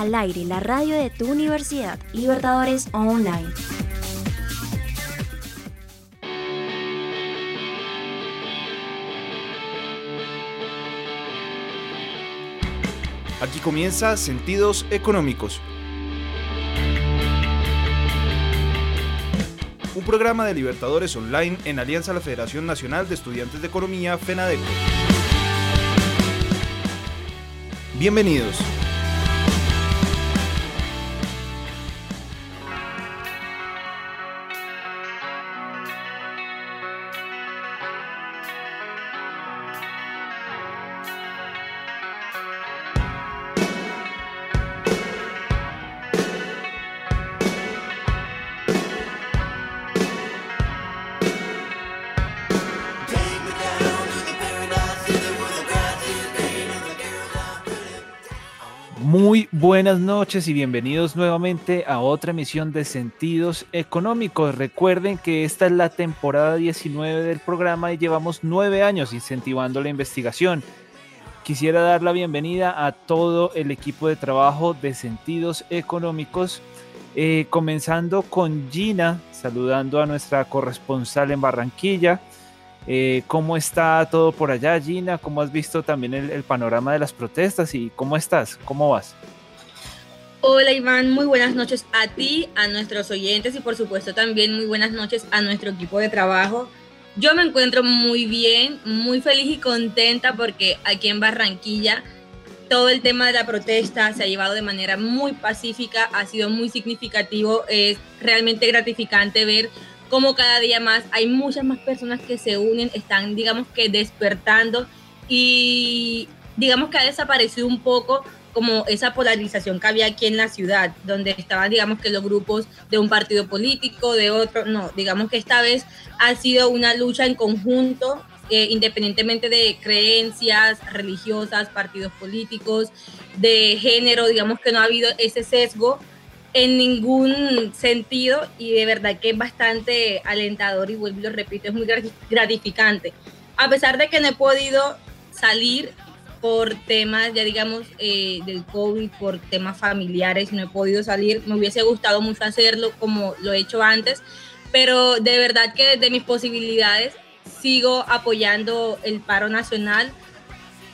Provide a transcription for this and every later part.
al aire la radio de tu universidad, Libertadores Online. Aquí comienza Sentidos Económicos. Un programa de Libertadores Online en alianza a la Federación Nacional de Estudiantes de Economía, FENADECO. Bienvenidos. Buenas noches y bienvenidos nuevamente a otra emisión de Sentidos Económicos. Recuerden que esta es la temporada 19 del programa y llevamos nueve años incentivando la investigación. Quisiera dar la bienvenida a todo el equipo de trabajo de Sentidos Económicos, eh, comenzando con Gina, saludando a nuestra corresponsal en Barranquilla. Eh, ¿Cómo está todo por allá, Gina? ¿Cómo has visto también el, panorama de las protestas y cómo estás? ¿Cómo vas? Hola Iván, muy buenas noches a ti, a nuestros oyentes y por supuesto también muy buenas noches a nuestro equipo de trabajo. Yo me encuentro muy bien, muy feliz y contenta porque aquí en Barranquilla todo el tema de la protesta se ha llevado de manera muy pacífica, ha sido muy significativo, es realmente gratificante ver como cada día más hay muchas más personas que se unen, están, digamos que, despertando y digamos que ha desaparecido un poco como esa polarización que había aquí en la ciudad, donde estaban, digamos que los grupos de un partido político, de otro, no, digamos que esta vez ha sido una lucha en conjunto, eh, independientemente de creencias religiosas, partidos políticos, de género, digamos que no ha habido ese sesgo en ningún sentido y de verdad que es bastante alentador y vuelvo y lo repito, es muy gratificante. A pesar de que no he podido salir por temas, ya digamos, eh, del COVID, por temas familiares, no he podido salir, me hubiese gustado mucho hacerlo como lo he hecho antes, pero de verdad que desde mis posibilidades sigo apoyando el paro nacional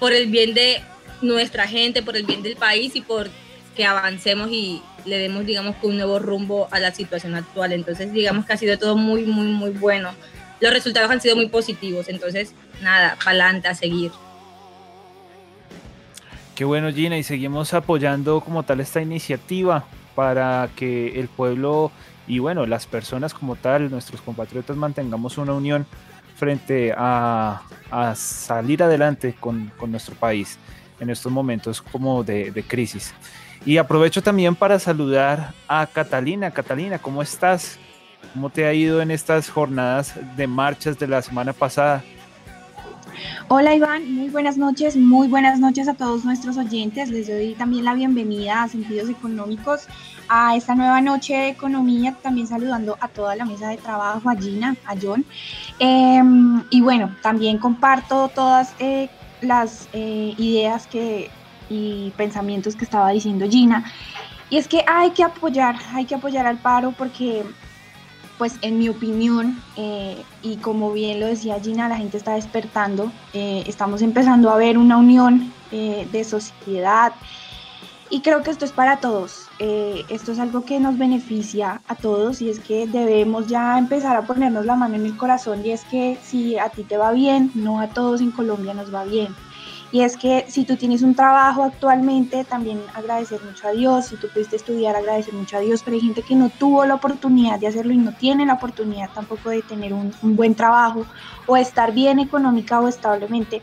por el bien de nuestra gente, por el bien del país y por que avancemos y, le demos, digamos, un nuevo rumbo a la situación actual. Entonces, digamos que ha sido todo muy, muy, muy bueno. Los resultados han sido muy positivos. Entonces, nada, pa'lante, a seguir. Qué bueno, Gina, y seguimos apoyando como tal esta iniciativa para que el pueblo y bueno, las personas como tal, nuestros compatriotas, mantengamos una unión frente a, salir adelante con, nuestro país en estos momentos como de, de crisis. Y aprovecho también para saludar a Catalina. Catalina, ¿cómo estás? ¿Cómo te ha ido en estas jornadas de marchas de la semana pasada? Hola Iván, muy buenas noches, muy buenas noches a todos nuestros oyentes. Les doy también la bienvenida a Sentidos Económicos a esta nueva noche de economía, también saludando a toda la mesa de trabajo, a Gina, a John. Em, y bueno, también comparto todas eh, las eh, ideas que y pensamientos que estaba diciendo Gina. Y es que hay que apoyar, hay que apoyar al paro porque, pues en mi opinión, eh, y como bien lo decía Gina, la gente está despertando, eh, estamos empezando a ver una unión eh, de sociedad y creo que esto es para todos. esto es algo que nos beneficia a todos y es que debemos ya empezar a ponernos la mano en el corazón y es que si a ti te va bien, no a todos en Colombia nos va bien. Y es que si tú tienes un trabajo actualmente, también agradecer mucho a Dios, si tú pudiste estudiar, agradecer mucho a Dios, pero hay gente que no tuvo la oportunidad de hacerlo y no tiene la oportunidad tampoco de tener un, buen trabajo o estar bien económica o establemente.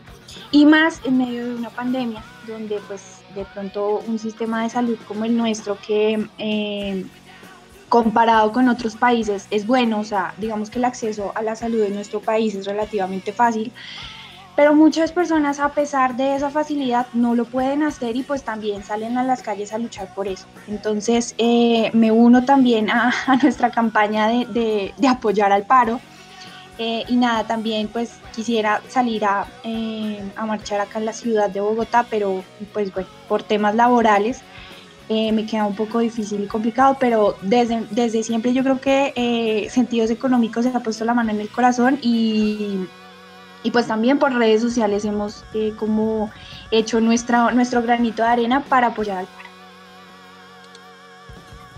Y más en medio de una pandemia, donde pues de pronto un sistema de salud como el nuestro que... Eh, comparado con otros países es bueno, o sea, digamos que el acceso a la salud en nuestro país es relativamente fácil, pero muchas personas a pesar de esa facilidad no lo pueden hacer y pues también salen a las calles a luchar por eso. Entonces eh, me uno también a, nuestra campaña de, apoyar al paro. Eh, y nada, también pues quisiera salir a, eh, a, marchar acá en la ciudad de Bogotá, pero pues bueno, por temas laborales eh, me queda un poco difícil y complicado, pero desde, desde siempre yo creo que Sentidos Económicos se ha puesto la mano en el corazón y, y pues también por redes sociales hemos eh, como hecho nuestra, nuestro granito de arena para apoyar al paro.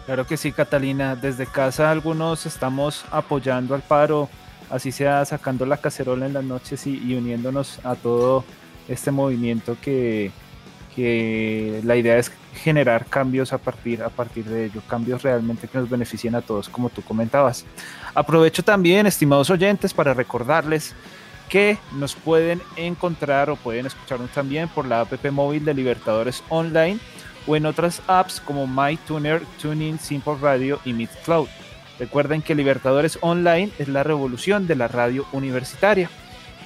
Claro que sí, Catalina. Desde casa algunos estamos apoyando al paro, así sea sacando la cacerola en las noches y, y uniéndonos a todo este movimiento que, que la idea es generar cambios a partir, a partir de ello, cambios realmente que nos beneficien a todos, como tú comentabas. Aprovecho también, estimados oyentes, para recordarles que nos pueden encontrar o pueden escucharnos también por la app móvil de Libertadores Online o en otras apps como MyTuner, TuneIn, Simple Radio y Cloud. Recuerden que Libertadores Online es la revolución de la radio universitaria.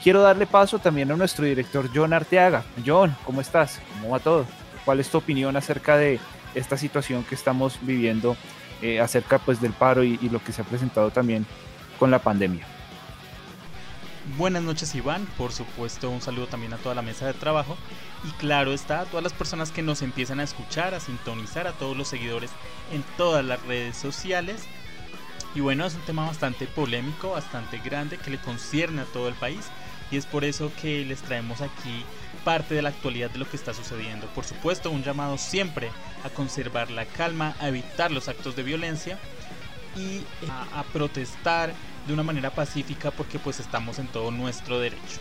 Quiero darle paso también a nuestro director John Arteaga. John, ¿cómo estás? ¿Cómo va todo? ¿Cuál es tu opinión acerca de esta situación que estamos viviendo eh, acerca pues del paro y lo que se ha presentado también con la pandemia? Buenas noches Iván, por supuesto un saludo también a toda la mesa de trabajo y claro está a todas las personas que nos empiezan a escuchar, a sintonizar, a todos los seguidores en todas las redes sociales. Y bueno, es un tema bastante polémico, bastante grande que le concierne a todo el país y es por eso que les traemos aquí parte de la actualidad de lo que está sucediendo. Por supuesto, un llamado siempre a conservar la calma, a evitar los actos de violencia y a, a protestar de una manera pacífica porque pues estamos en todo nuestro derecho.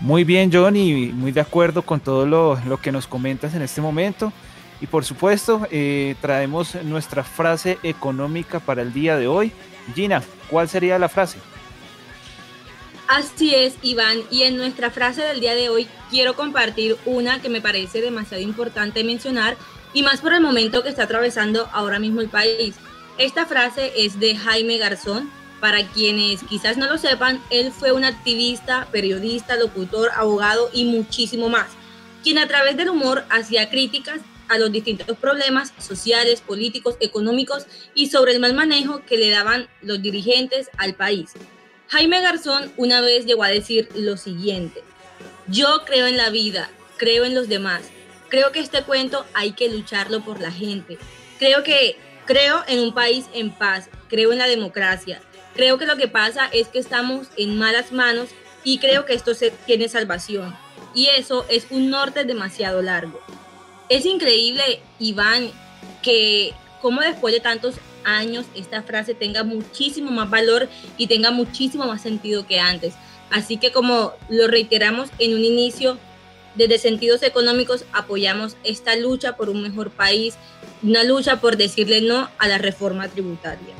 Muy bien, John, y muy de acuerdo con todo lo, lo que nos comentas en este momento. Y por supuesto, eh, traemos nuestra frase económica para el día de hoy. Gina, ¿cuál sería la frase? Así es, Iván. Y en nuestra frase del día de hoy quiero compartir una que me parece demasiado importante mencionar y más por el momento que está atravesando ahora mismo el país. Esta frase es de Jaime Garzón. Para quienes quizás no lo sepan, él fue un activista, periodista, locutor, abogado y muchísimo más, quien a través del humor hacía críticas a los distintos problemas sociales, políticos, económicos y sobre el mal manejo que le daban los dirigentes al país. Jaime Garzón una vez llegó a decir lo siguiente, yo creo en la vida, creo en los demás, creo que este cuento hay que lucharlo por la gente, creo que creo en un país en paz, creo en la democracia, creo que lo que pasa es que estamos en malas manos y creo que esto tiene salvación y eso es un norte demasiado largo. Es increíble, Iván, que como después de tantos años esta frase tenga muchísimo más valor y tenga muchísimo más sentido que antes. Así que como lo reiteramos en un inicio, desde sentidos económicos apoyamos esta lucha por un mejor país, una lucha por decirle no a la reforma tributaria.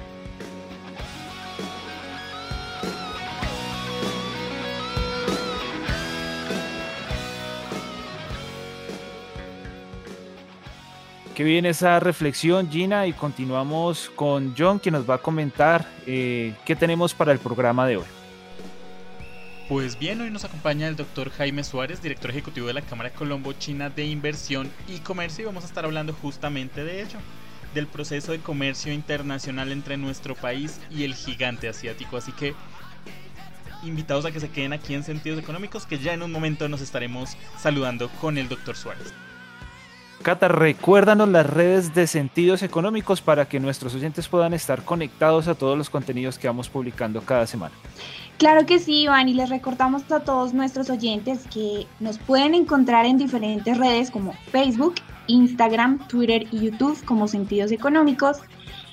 Qué bien esa reflexión, Gina, y continuamos con John, que nos va a comentar eh, qué tenemos para el programa de hoy. Pues bien, hoy nos acompaña el doctor Jaime Suárez, director ejecutivo de la Cámara Colombo China de Inversión y Comercio, y vamos a estar hablando justamente de ello, del proceso de comercio internacional entre nuestro país y el gigante asiático. Así que invitados a que se queden aquí en Sentidos Económicos, que ya en un momento nos estaremos saludando con el doctor Suárez. Cata, recuérdanos las redes de sentidos económicos para que nuestros oyentes puedan estar conectados a todos los contenidos que vamos publicando cada semana. Claro que sí, Iván, y les recordamos a todos nuestros oyentes que nos pueden encontrar en diferentes redes como Facebook, Instagram, Twitter y YouTube como Sentidos Económicos.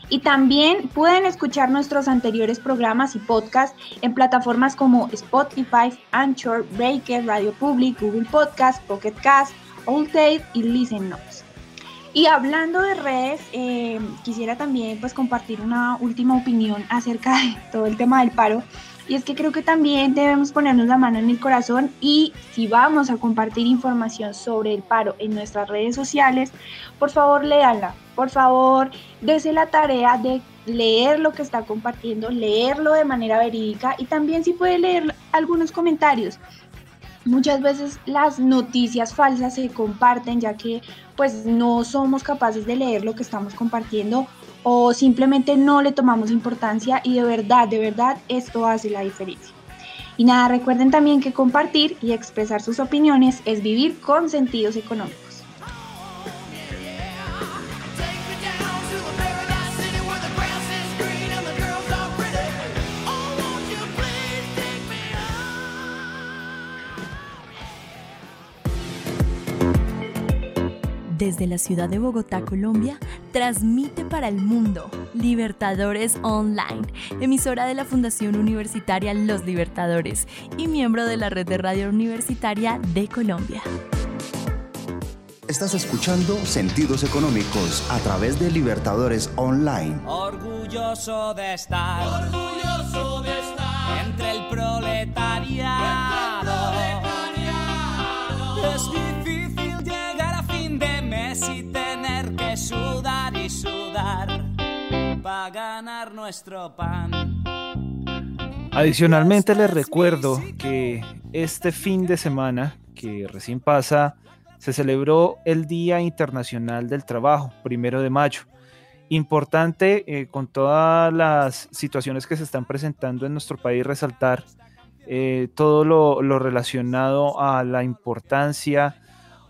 Y también pueden escuchar nuestros anteriores programas y podcasts en plataformas como Spotify, Anchor, Breaker, Radio Public, Google Podcast, Pocket Cast, All y Listen Notes. Y hablando de redes, eh, quisiera también pues compartir una última opinión acerca de todo el tema del paro. Y es que creo que también debemos ponernos la mano en el corazón y si vamos a compartir información sobre el paro en nuestras redes sociales, por favor léala, por favor dése la tarea de leer lo que está compartiendo, leerlo de manera verídica y también si puede leer algunos comentarios. Muchas veces las noticias falsas se comparten ya que pues no somos capaces de leer lo que estamos compartiendo o simplemente no le tomamos importancia y de verdad, de verdad esto hace la diferencia. Y nada, recuerden también que compartir y expresar sus opiniones es vivir con sentidos económicos. Desde la ciudad de Bogotá, Colombia, transmite para el mundo Libertadores Online, emisora de la Fundación Universitaria Los Libertadores y miembro de la red de radio universitaria de Colombia. Estás escuchando Sentidos Económicos a través de Libertadores Online. Orgulloso de estar, orgulloso de estar entre el proletariado. Llegar a fin tener que sudar y sudar para ganar nuestro pan. Adicionalmente les recuerdo que este fin de semana que recién pasa se celebró el Día Internacional del Trabajo, primero de mayo. Importante eh, con todas las situaciones que se están presentando en nuestro país resaltar eh, todo lo, lo, relacionado a la importancia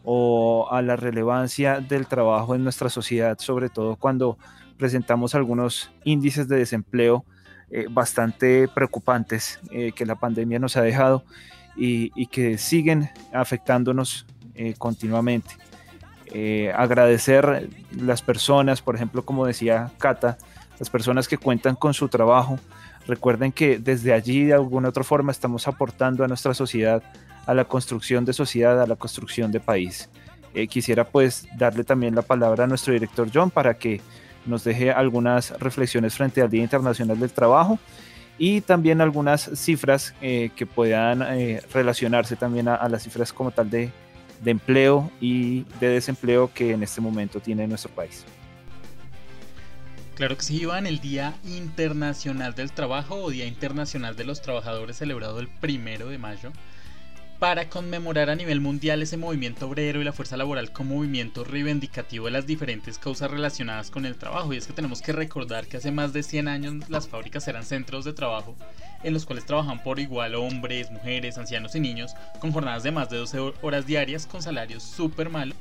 o a la relevancia del trabajo en nuestra sociedad, sobre todo cuando presentamos algunos índices de desempleo eh, bastante preocupantes que la pandemia nos ha dejado y, que siguen afectándonos eh, continuamente. Eh, agradecer las personas, por ejemplo, como decía Cata, las personas que cuentan con su trabajo. Recuerden que desde allí, de alguna otra forma, estamos aportando a nuestra sociedad, a la construcción de sociedad, a la construcción de país. Eh, quisiera pues darle también la palabra a nuestro director John para que nos deje algunas reflexiones frente al Día Internacional del Trabajo y también algunas cifras que puedan relacionarse también a, las cifras como tal de, de empleo y de desempleo que en este momento tiene nuestro país. Claro que sí, Iván, el Día Internacional del Trabajo o Día Internacional de los Trabajadores celebrado el primero de mayo para conmemorar a nivel mundial ese movimiento obrero y la fuerza laboral como movimiento reivindicativo de las diferentes causas relacionadas con el trabajo. Y es que tenemos que recordar que hace más de 100 años las fábricas eran centros de trabajo en los cuales trabajan por igual hombres, mujeres, ancianos y niños con jornadas de más de 12 horas diarias con salarios súper malos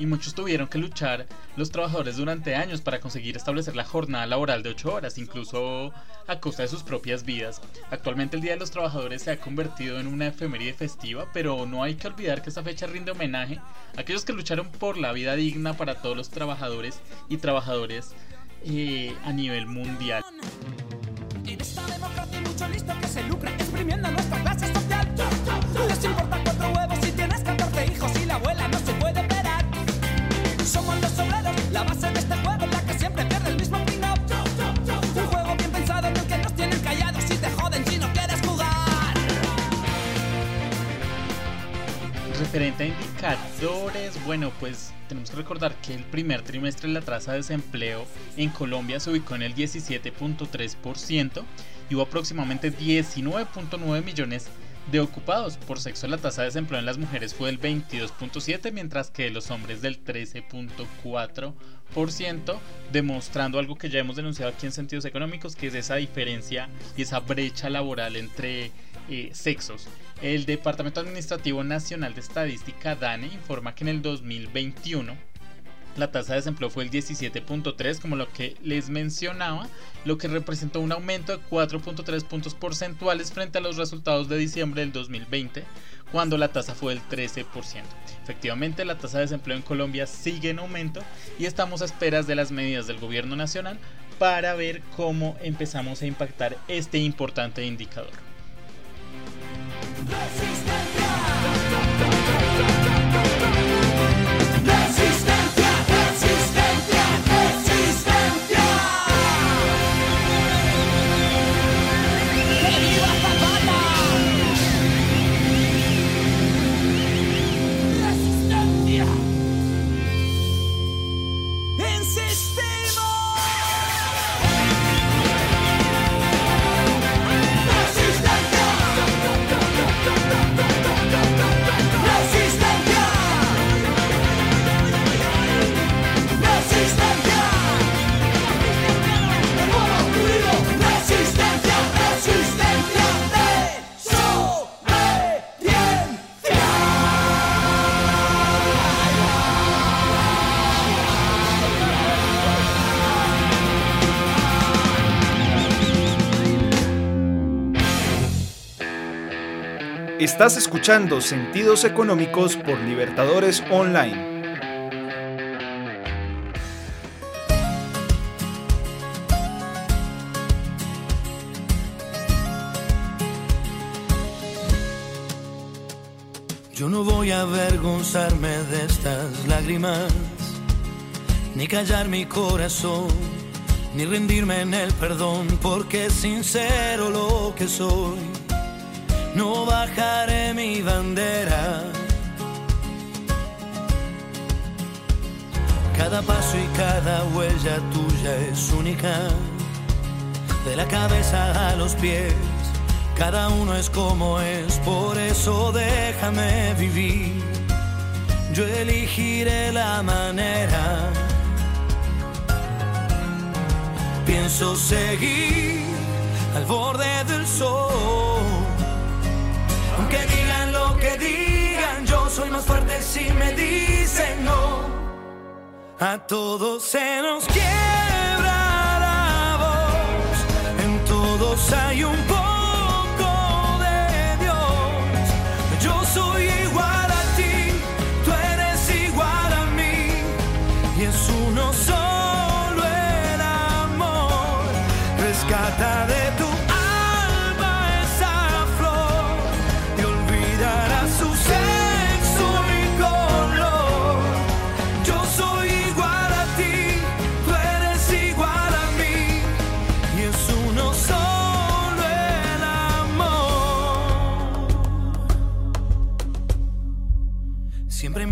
y muchos tuvieron que luchar los trabajadores durante años para conseguir establecer la jornada laboral de 8 horas, incluso a costa de sus propias vidas. Actualmente el Día de los Trabajadores se ha convertido en una efeméride festiva, pero no hay que olvidar que esta fecha rinde homenaje a aquellos que lucharon por la vida digna para todos los trabajadores y trabajadores eh, a nivel mundial. En esta democracia mucho listo que se lucra exprimiendo nuestra clase social. Les importa cuatro huevos si tienes 14 hijos y la abuela este. Un juego bien pensado en el que nos tienen callados y te joden si no quieres jugar. Referente a indicadores, bueno, pues tenemos que recordar que el primer trimestre la tasa de desempleo en Colombia se ubicó en el 17.3% y hubo aproximadamente 19.9 millones de de ocupados por sexo la tasa de desempleo en las mujeres fue del 22.7 mientras que los hombres del 13.4% demostrando algo que ya hemos denunciado aquí en sentidos económicos que es esa diferencia y esa brecha laboral entre eh, sexos. El Departamento Administrativo Nacional de Estadística DANE informa que en el 2021 la tasa de desempleo fue el 17.3, como lo que les mencionaba, lo que representó un aumento de 4.3 puntos porcentuales frente a los resultados de diciembre del 2020, cuando la tasa fue del 13%. Efectivamente, la tasa de desempleo en Colombia sigue en aumento y estamos a esperas de las medidas del gobierno nacional para ver cómo empezamos a impactar este importante indicador. Estás escuchando Sentidos Económicos por Libertadores Online. Yo no voy a avergonzarme de estas lágrimas, ni callar mi corazón, ni rendirme en el perdón, porque es sincero lo que soy. No bajaré mi bandera. Cada paso y cada huella tuya es única, de la cabeza a los pies cada uno es como es, por eso déjame vivir. Yo elegiré la manera. Pienso seguir al borde del sol. Aunque digan lo que digan, yo soy más fuerte si me dicen no. A todos se nos quiebra la voz, en todos hay un poco. de tu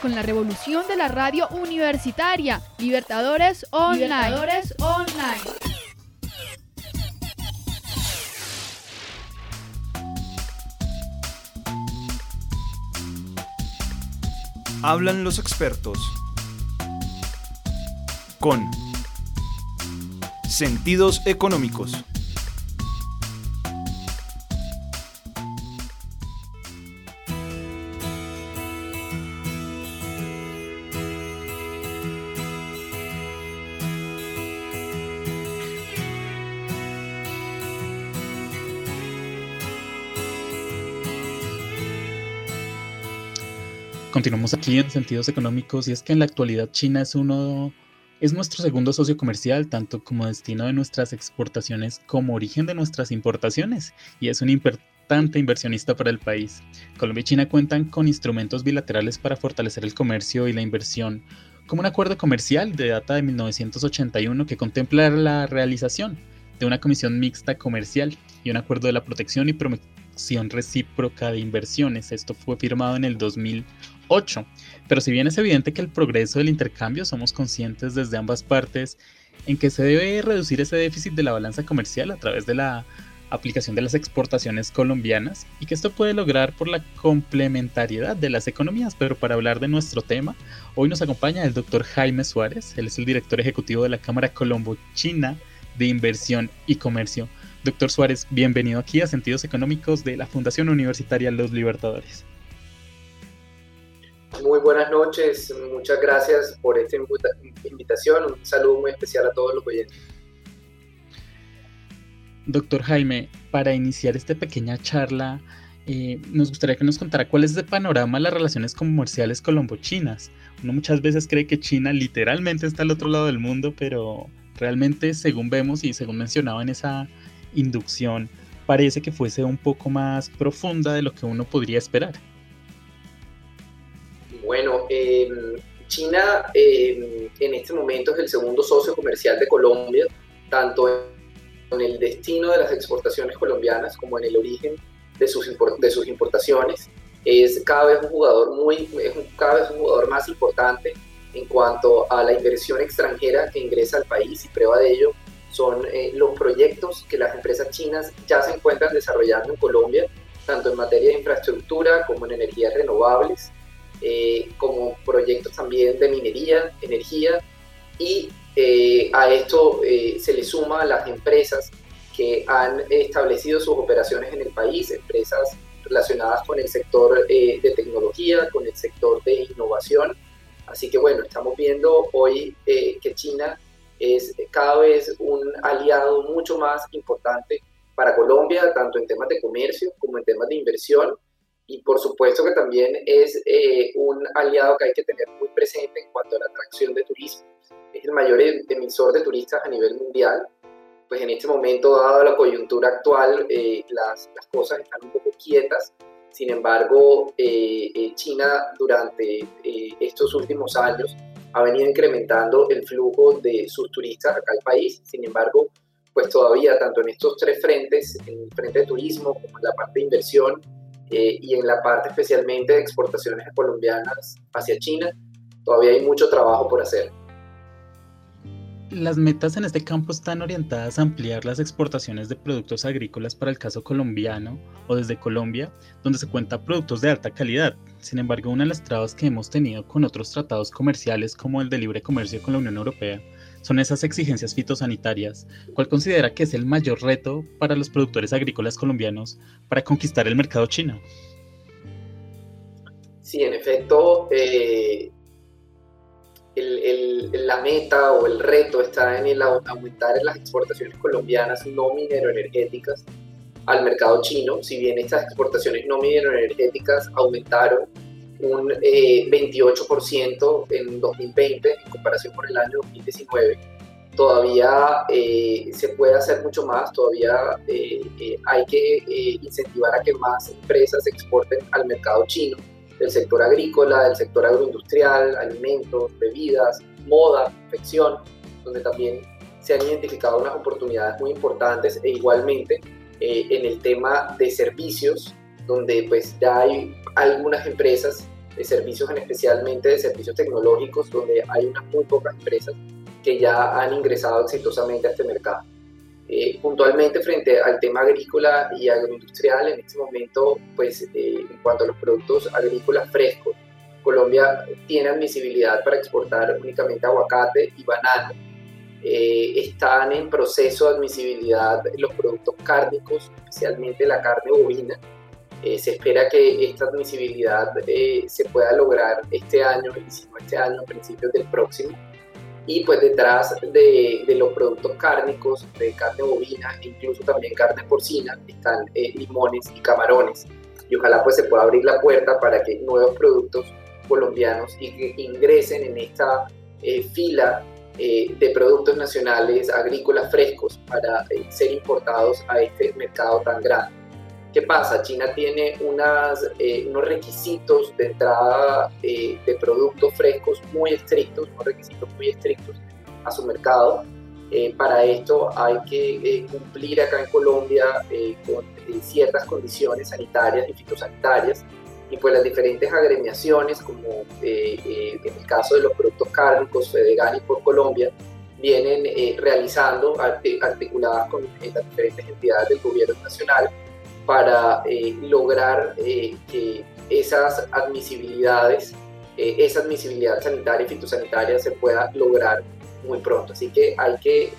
con la revolución de la radio universitaria. Libertadores Online. Libertadores Online. Hablan los expertos. Con sentidos económicos. Continuamos aquí en sentidos económicos y es que en la actualidad China es uno es nuestro segundo socio comercial, tanto como destino de nuestras exportaciones como origen de nuestras importaciones, y es un importante inversionista para el país. Colombia y China cuentan con instrumentos bilaterales para fortalecer el comercio y la inversión, como un acuerdo comercial de data de 1981 que contempla la realización de una comisión mixta comercial y un acuerdo de la protección y promoción recíproca de inversiones. Esto fue firmado en el 2008. Pero si bien es evidente que el progreso del intercambio, somos conscientes desde ambas partes en que se debe reducir ese déficit de la balanza comercial a través de la aplicación de las exportaciones colombianas y que esto puede lograr por la complementariedad de las economías. Pero para hablar de nuestro tema, hoy nos acompaña el doctor Jaime Suárez, él es el director ejecutivo de la Cámara Colombo-China de Inversión y Comercio. Doctor Suárez, bienvenido aquí a Sentidos Económicos de la Fundación Universitaria Los Libertadores. Muy buenas noches, muchas gracias por esta invitación, un saludo muy especial a todos los oyentes. Doctor Jaime, para iniciar esta pequeña charla, eh, nos gustaría que nos contara cuál es el panorama de las relaciones comerciales colombo-chinas. Uno muchas veces cree que China literalmente está al otro lado del mundo, pero realmente, según vemos y según mencionaba en esa inducción, parece que fuese un poco más profunda de lo que uno podría esperar. Bueno, em, China em, en este momento es el segundo socio comercial de Colombia, tanto en el destino de las exportaciones colombianas como en el origen de sus, de sus importaciones. Es cada vez un jugador muy, es cada vez un jugador más importante en cuanto a la inversión extranjera que ingresa al país y prueba de ello son eh, los proyectos que las empresas chinas ya se encuentran desarrollando en Colombia, tanto en materia de infraestructura como en energías renovables, eh, como proyectos también de minería, energía, y eh, a esto se le suma las empresas que han establecido sus operaciones en el país, empresas relacionadas con el sector de tecnología, con el sector de innovación, Así que bueno, estamos viendo hoy eh, que China es cada vez un aliado mucho más importante para Colombia, tanto en temas de comercio como en temas de inversión. Y por supuesto que también es eh, un aliado que hay que tener muy presente en cuanto a la atracción de turismo. Es el mayor em-, emisor de turistas a nivel mundial. Pues en este momento, dado la coyuntura actual, eh, las, las cosas están un poco quietas sin embargo, eh, eh, China durante eh, estos últimos años ha venido incrementando el flujo de sus turistas acá al país. Sin embargo, pues todavía tanto en estos tres frentes, en el frente de turismo como en la parte de inversión y en la parte especialmente de exportaciones colombianas hacia China, todavía hay mucho trabajo por hacer. Las metas en este campo están orientadas a ampliar las exportaciones de productos agrícolas para el caso colombiano o desde Colombia, donde se cuenta productos de alta calidad. Sin embargo, una de las trabas que hemos tenido con otros tratados comerciales como el de libre comercio con la Unión Europea son esas exigencias fitosanitarias. ¿Cuál considera que es el mayor reto para los productores agrícolas colombianos para conquistar el mercado chino? Sí, en efecto, eh, la meta o el reto está en el aumentar las exportaciones colombianas no mineroenergéticas al mercado chino, si bien estas exportaciones no mineroenergéticas aumentaron un 28% eh, en 2020 en comparación con el año 2019, todavía eh, se puede hacer mucho más, todavía eh, hay que incentivar a que más empresas exporten al mercado chino del sector agrícola, del sector agroindustrial, alimentos, bebidas, moda, confección, donde también se han identificado unas oportunidades muy importantes e igualmente eh, en el tema de servicios, donde pues ya hay algunas empresas de servicios, en especialmente de servicios tecnológicos, donde hay unas muy pocas empresas que ya han ingresado exitosamente a este mercado. Eh, puntualmente frente al tema agrícola y agroindustrial, en este momento, pues eh, en cuanto a los productos agrícolas frescos, Colombia tiene admisibilidad para exportar únicamente aguacate y banano. Eh, están en proceso de admisibilidad los productos cárnicos, especialmente la carne bovina. Se espera que esta admisibilidad se pueda lograr este año, si no este año, principios del próximo y pues detrás de, los productos cárnicos, de carne bovina, incluso también carne porcina, están eh, limones y camarones. Y ojalá pues se pueda abrir la puerta para que nuevos productos colombianos ingresen en esta eh, fila eh, de productos nacionales agrícolas frescos para ser importados a este mercado tan grande. ¿Qué pasa? China tiene unas, eh, unos requisitos de entrada eh, de productos frescos muy estrictos, unos requisitos muy estrictos a su mercado. Eh, para esto hay que cumplir acá en Colombia con ciertas condiciones sanitarias y fitosanitarias y pues las diferentes agremiaciones, como en el caso de los productos cárnicos, Fedegan y por Colombia, vienen realizando articuladas con las diferentes entidades del gobierno nacional para eh, lograr eh, que esas admisibilidades, eh, esa admisibilidad sanitaria y fitosanitaria se pueda lograr muy pronto. Así que hay que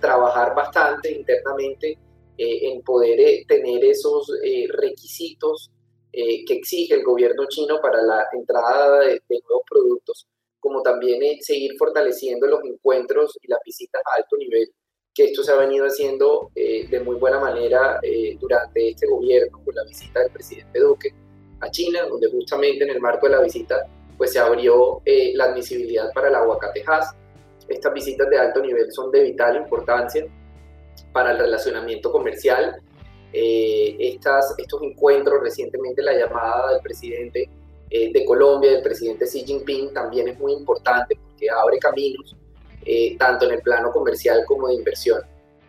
trabajar bastante internamente en poder tener esos requisitos que exige el gobierno chino para la entrada de, nuevos productos, como también seguir fortaleciendo los encuentros y las visitas a alto nivel que esto se ha venido haciendo eh, de muy buena manera eh, durante este gobierno con la visita del presidente Duque a China, donde justamente en el marco de la visita pues se abrió eh, la admisibilidad para el aguacatejas. Estas visitas de alto nivel son de vital importancia para el relacionamiento comercial. estas, estos encuentros, recientemente la llamada del presidente de Colombia, del presidente Xi Jinping, también es muy importante porque abre caminos eh, tanto en el plano comercial como de inversión.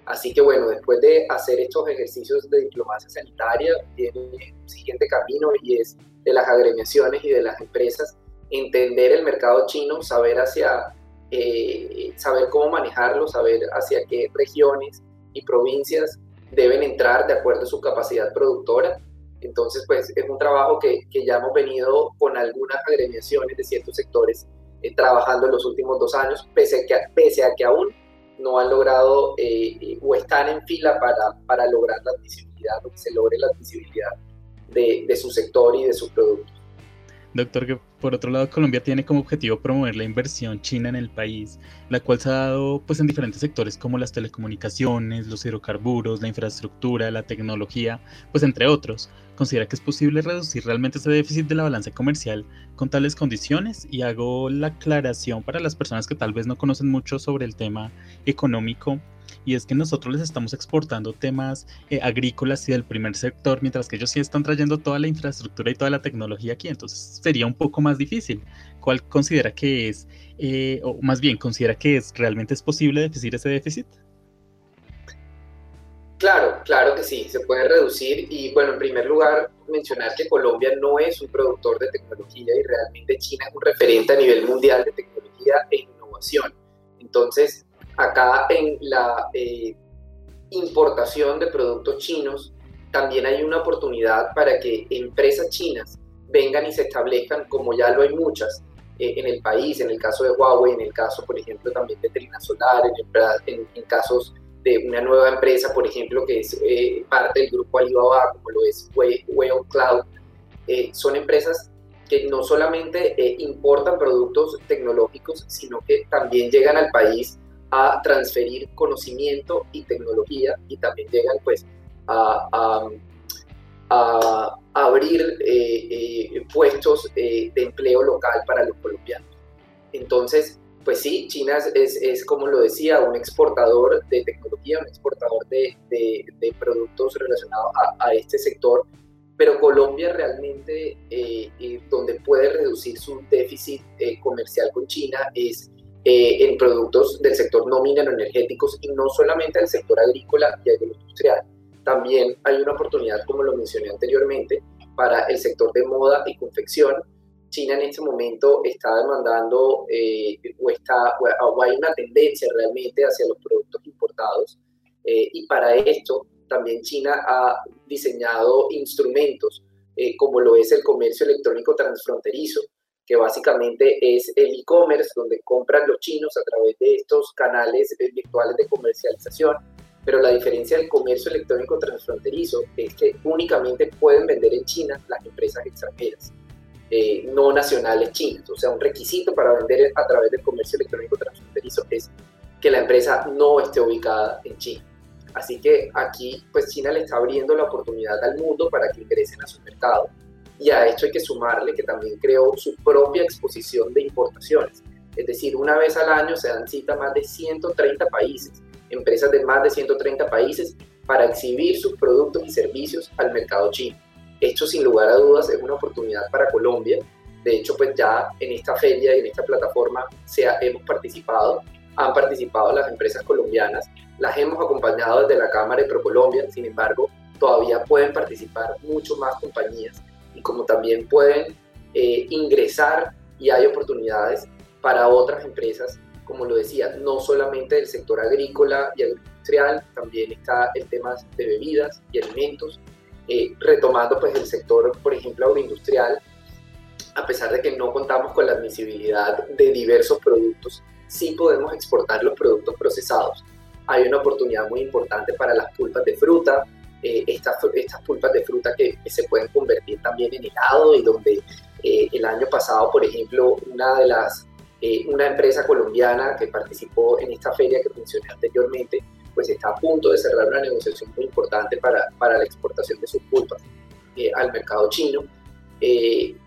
Así que bueno, después de hacer estos ejercicios de diplomacia sanitaria, viene un siguiente camino y es de las agremiaciones y de las empresas entender el mercado chino, saber hacia, eh, saber cómo manejarlo, saber hacia qué regiones y provincias deben entrar de acuerdo a su capacidad productora. Entonces, pues es un trabajo que, que ya hemos venido con algunas agremiaciones de ciertos sectores eh, trabajando en los últimos dos años, pese a que, pese a que aún no han logrado eh, eh, o están en fila para, para lograr la visibilidad, que se logre la visibilidad de, de su sector y de sus productos. Doctor, que por otro lado Colombia tiene como objetivo promover la inversión china en el país, la cual se ha dado pues en diferentes sectores como las telecomunicaciones, los hidrocarburos, la infraestructura, la tecnología, pues entre otros. ¿Considera que es posible reducir realmente ese déficit de la balanza comercial con tales condiciones? Y hago la aclaración para las personas que tal vez no conocen mucho sobre el tema económico y es que nosotros les estamos exportando temas eh, agrícolas y del primer sector, mientras que ellos sí están trayendo toda la infraestructura y toda la tecnología aquí, entonces sería un poco más difícil. ¿Cuál considera que es, eh, o más bien, considera que es realmente es posible deficir ese déficit? Claro, claro que sí, se puede reducir y bueno, en primer lugar mencionar que Colombia no es un productor de tecnología y realmente China es un referente a nivel mundial de tecnología e innovación. Entonces, acá en la eh, importación de productos chinos también hay una oportunidad para que empresas chinas vengan y se establezcan, como ya lo hay muchas eh, en el país, en el caso de Huawei, en el caso, por ejemplo, también de Trina Solar, en, en casos de una nueva empresa, por ejemplo, que es eh, parte del grupo Alibaba, como lo es Weo Cloud, eh, son empresas que no solamente eh, importan productos tecnológicos, sino que también llegan al país a transferir conocimiento y tecnología y también llegan pues a, a, a abrir puestos de empleo local para los colombianos. Entonces, pues sí, China es, es, como lo decía, un exportador de tecnología, un exportador de, de, productos relacionados a, este sector, pero Colombia realmente eh, eh, donde puede reducir su déficit eh, comercial con China es en productos del sector no minero energéticos y no solamente del sector agrícola y agroindustrial. También hay una oportunidad, como lo mencioné anteriormente, para el sector de moda y confección, China en este momento está demandando eh, o, está, o hay una tendencia realmente hacia los productos importados eh, y para esto también China ha diseñado instrumentos eh, como lo es el comercio electrónico transfronterizo, que básicamente es el e-commerce donde compran los chinos a través de estos canales virtuales de comercialización. Pero la diferencia del comercio electrónico transfronterizo es que únicamente pueden vender en China las empresas extranjeras. Eh, no nacionales chinas. O sea, un requisito para vender a través del comercio electrónico transfronterizo es que la empresa no esté ubicada en China. Así que aquí, pues China le está abriendo la oportunidad al mundo para que ingresen a su mercado. Y a esto hay que sumarle que también creó su propia exposición de importaciones. Es decir, una vez al año se dan cita más de 130 países, empresas de más de 130 países para exhibir sus productos y servicios al mercado chino. Esto sin lugar a dudas es una oportunidad para Colombia. De hecho, pues ya en esta feria y en esta plataforma se hemos participado, han participado las empresas colombianas, las hemos acompañado desde la Cámara de ProColombia, sin embargo, todavía pueden participar mucho más compañías y como también pueden eh, ingresar y hay oportunidades para otras empresas, como lo decía, no solamente del sector agrícola y industrial, también está el tema de bebidas y alimentos, eh, retomando pues el sector, por ejemplo, agroindustrial, a pesar de que no contamos con la admisibilidad de diversos productos, sí podemos exportar los productos procesados. Hay una oportunidad muy importante para las pulpas de fruta, eh, estas, estas pulpas de fruta que, se pueden convertir también en helado y donde eh, el año pasado, por ejemplo, una de las eh, una empresa colombiana que participó en esta feria que mencioné anteriormente, pues está a punto de cerrar una negociación muy importante para, para la exportación de sus pulpas al mercado chino.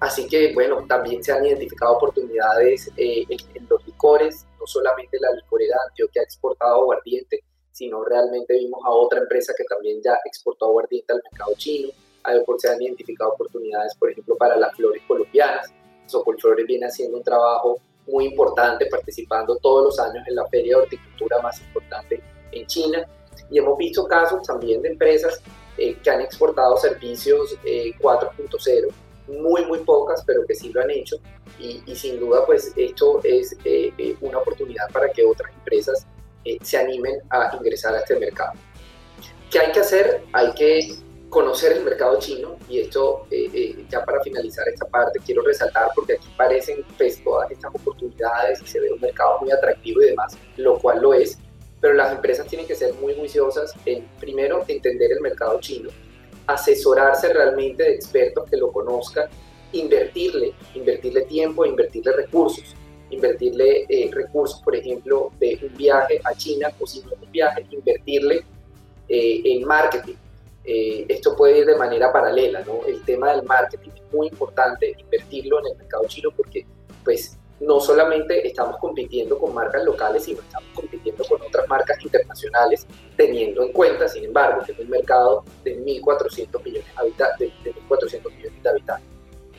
así que, bueno, también se han identificado oportunidades en, en, los licores, no solamente la licorera Antioquia ha exportado aguardiente, sino realmente vimos a otra empresa que también ya exportó aguardiente al mercado chino. Se han identificado oportunidades, por ejemplo, para las flores colombianas. Socolflores viene haciendo un trabajo muy importante, participando todos los años en la feria de horticultura más importante en China. Y hemos visto casos también de empresas eh, que han exportado servicios 4.0, eh, muy, muy pocas, pero que sí lo han hecho. Y, sin duda, pues esto es eh, una oportunidad para que otras empresas eh, se animen a ingresar a este mercado. ¿Qué hay que hacer? Hay que conocer el mercado chino y esto eh, eh, ya para finalizar esta parte quiero resaltar porque aquí parecen pues, todas estas oportunidades y se ve un mercado muy atractivo y demás, lo cual lo es, pero las empresas tienen que ser muy juiciosas en primero entender el mercado chino, asesorarse realmente de expertos que lo conozcan, invertirle, invertirle tiempo, invertirle recursos invertirle eh, recursos, por ejemplo, de un viaje a China o si no un viaje, invertirle eh, en marketing. Eh, esto puede ir de manera paralela, ¿no? El tema del marketing es muy importante invertirlo en el mercado chino porque, pues, no solamente estamos compitiendo con marcas locales, sino estamos compitiendo con otras marcas internacionales, teniendo en cuenta, sin embargo, que es un mercado de 1.400 millones de, de, 1.400 millones de habitantes,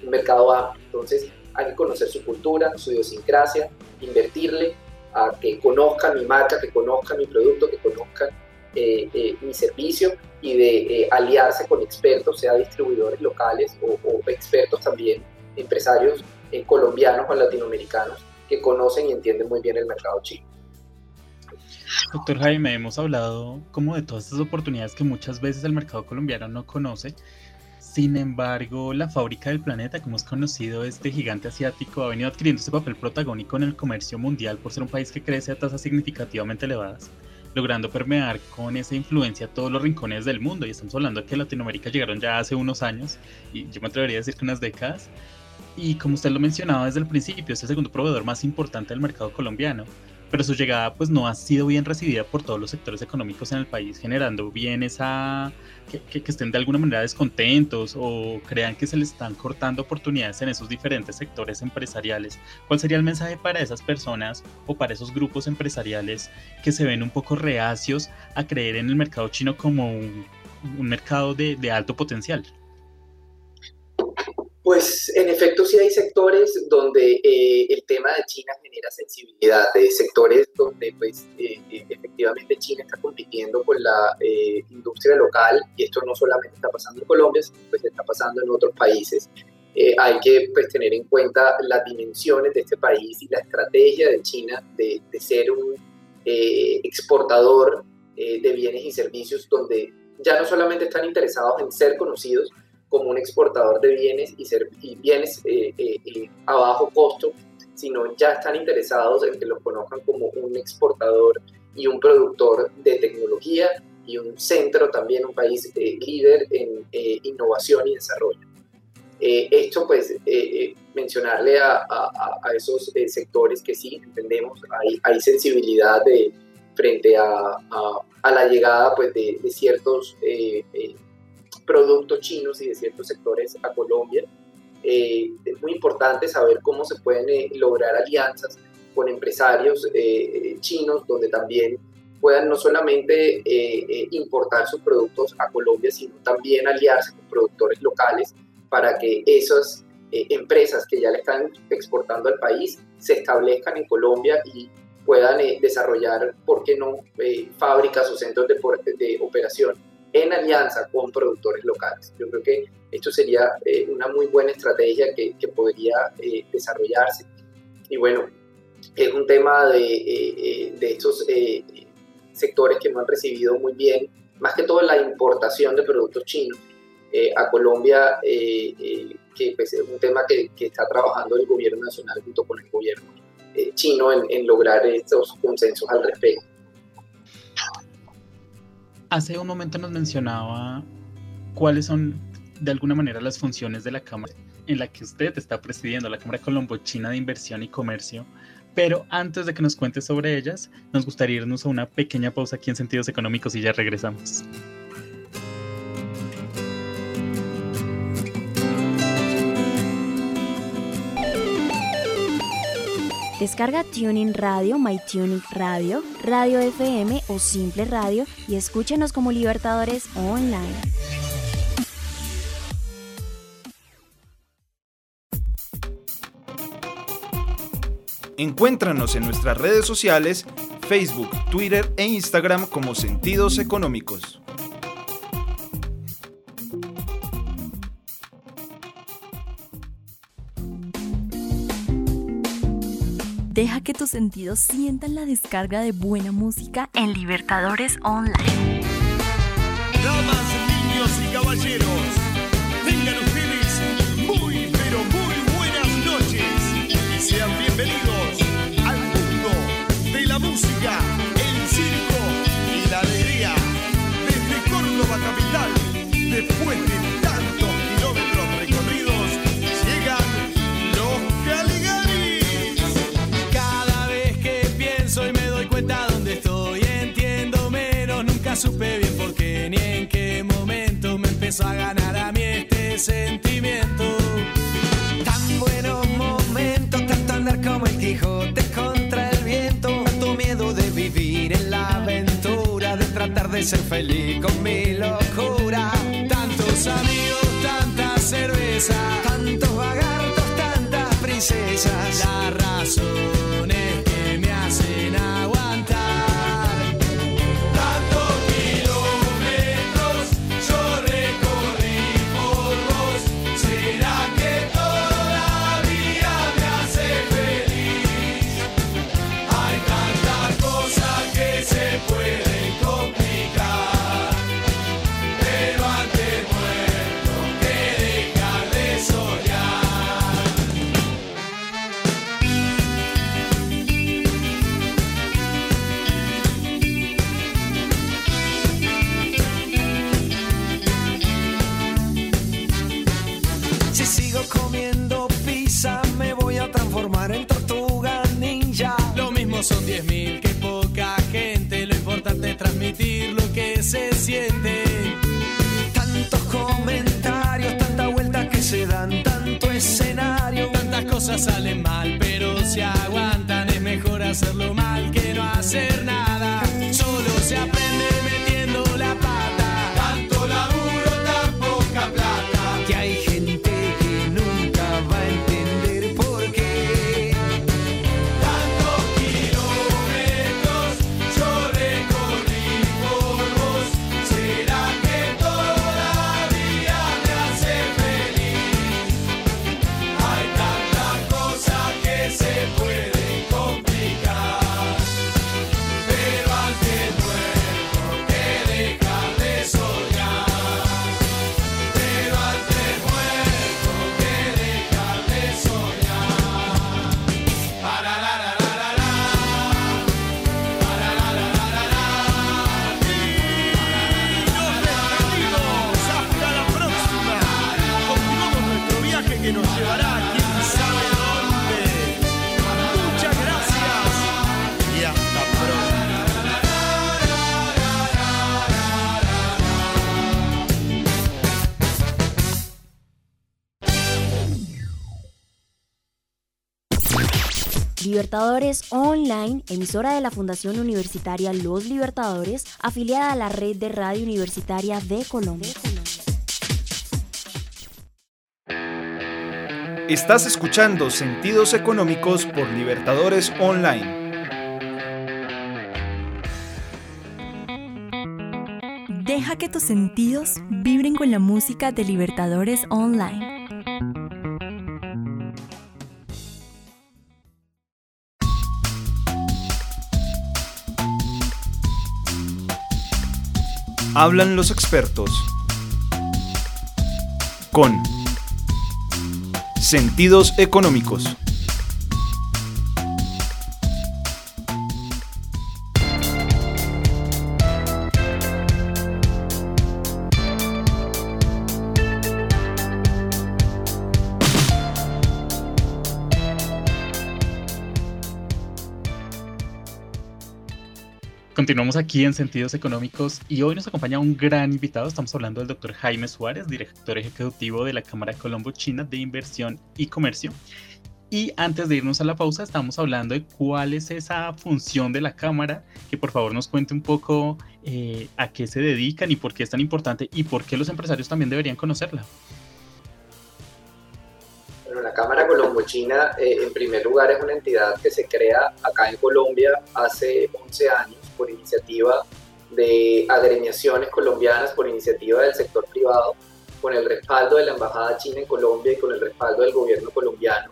un mercado amplio. Entonces, hay que conocer su cultura, su idiosincrasia, invertirle a que conozcan mi marca, que conozcan mi producto, que conozcan eh, eh, mi servicio y de eh, aliarse con expertos, sea distribuidores locales o, expertos también, empresarios colombianos o latinoamericanos que conocen y entienden muy bien el mercado chino. Doctor Jaime, hemos hablado como de todas estas oportunidades que muchas veces el mercado colombiano no conoce sin embargo, la fábrica del planeta, como es conocido, este gigante asiático ha venido adquiriendo este papel protagónico en el comercio mundial por ser un país que crece a tasas significativamente elevadas, logrando permear con esa influencia todos los rincones del mundo. Y estamos hablando de que Latinoamérica llegaron ya hace unos años, y yo me atrevería a decir que unas décadas. Y como usted lo mencionaba desde el principio, es el segundo proveedor más importante del mercado colombiano pero su llegada pues no ha sido bien recibida por todos los sectores económicos en el país, generando bien esa, que, que, estén de alguna manera descontentos o crean que se les están cortando oportunidades en esos diferentes sectores empresariales. ¿Cuál sería el mensaje para esas personas o para esos grupos empresariales que se ven un poco reacios a creer en el mercado chino como un, mercado de alto potencial? Pues en efecto sí hay sectores donde eh, el tema de China genera sensibilidad, de sectores donde pues eh, eh, efectivamente China está compitiendo con la industria local y esto no solamente está pasando en Colombia, sino pues está pasando en otros países. hay que pues, tener en cuenta las dimensiones de este país y la estrategia de China de, de ser un exportador de bienes y servicios donde ya no solamente están interesados en ser conocidos, como un exportador de bienes y, ser, y bienes eh, eh, a bajo costo, sino ya están interesados en que los conozcan como un exportador y un productor de tecnología y un centro también, un país eh, líder en innovación y desarrollo. esto pues mencionarle a, a, esos sectores que sí entendemos, hay, hay sensibilidad de, frente a, a, la llegada pues, de, de ciertos productos chinos y de ciertos sectores a Colombia. Eh, es muy importante saber cómo se pueden eh, lograr alianzas con empresarios eh, chinos, donde también puedan no solamente importar sus productos a Colombia, sino también aliarse con productores locales para que esas empresas que ya le están exportando al país se establezcan en Colombia y puedan desarrollar, ¿por qué no?, fábricas o centros de, de operación en alianza con productores locales. Yo creo que esto sería eh, una muy buena estrategia que, que podría eh, desarrollarse. Y bueno, es un tema de, eh, de estos sectores que no han recibido muy bien, más que todo la importación de productos chinos a Colombia, que pues, es un tema que, que, está trabajando el gobierno nacional junto con el gobierno chino en, en lograr estos consensos al respecto. Hace un momento nos mencionaba cuáles son de alguna manera las funciones de la Cámara en la que usted está presidiendo, la Cámara Colombo-China de Inversión y Comercio. Pero antes de que nos cuente sobre ellas, nos gustaría irnos a una pequeña pausa aquí en Sentidos Económicos y ya regresamos. Descarga Tuning Radio, MyTuning Radio, Radio FM o Simple Radio y escúchenos como Libertadores Online. Encuéntranos en nuestras redes sociales, Facebook, Twitter e Instagram como Sentidos Económicos. Deja que tus sentidos sientan la descarga de buena música en Libertadores Online. Damas, niños y caballeros, tengan ustedes muy, pero muy buenas noches y sean bienvenidos al mundo de la música, el circo y la alegría. Desde Córdoba capital, después de empezó a ganar a mí este sentimiento. Tan buenos momentos, tanto andar como el Quijote contra el viento, tanto miedo de vivir en la aventura, de tratar de ser feliz con mi locura. Tantos amigos, tanta cerveza, Tantos vagartos, tantas princesas. las razones Libertadores Online, emisora de la Fundación Universitaria Los Libertadores, afiliada a la red de radio universitaria de Colombia. Estás escuchando Sentidos Económicos por Libertadores Online. Deja que tus sentidos vibren con la música de Libertadores Online. Hablan los expertos. Con Sentidos Económicos. Continuamos aquí en Sentidos Económicos y hoy nos acompaña un gran invitado. Estamos hablando del doctor Jaime Suárez, director ejecutivo de la Cámara Colombo-China de Inversión y Comercio. Y antes de irnos a la pausa, estamos hablando de cuál es esa función de la Cámara, que por favor nos cuente un poco eh, a qué se dedican y por qué es tan importante y por qué los empresarios también deberían conocerla. Bueno, la Cámara Colombo-China, eh, en primer lugar, es una entidad que se crea acá en Colombia hace 11 años por iniciativa de agremiaciones colombianas, por iniciativa del sector privado, con el respaldo de la Embajada China en Colombia y con el respaldo del gobierno colombiano,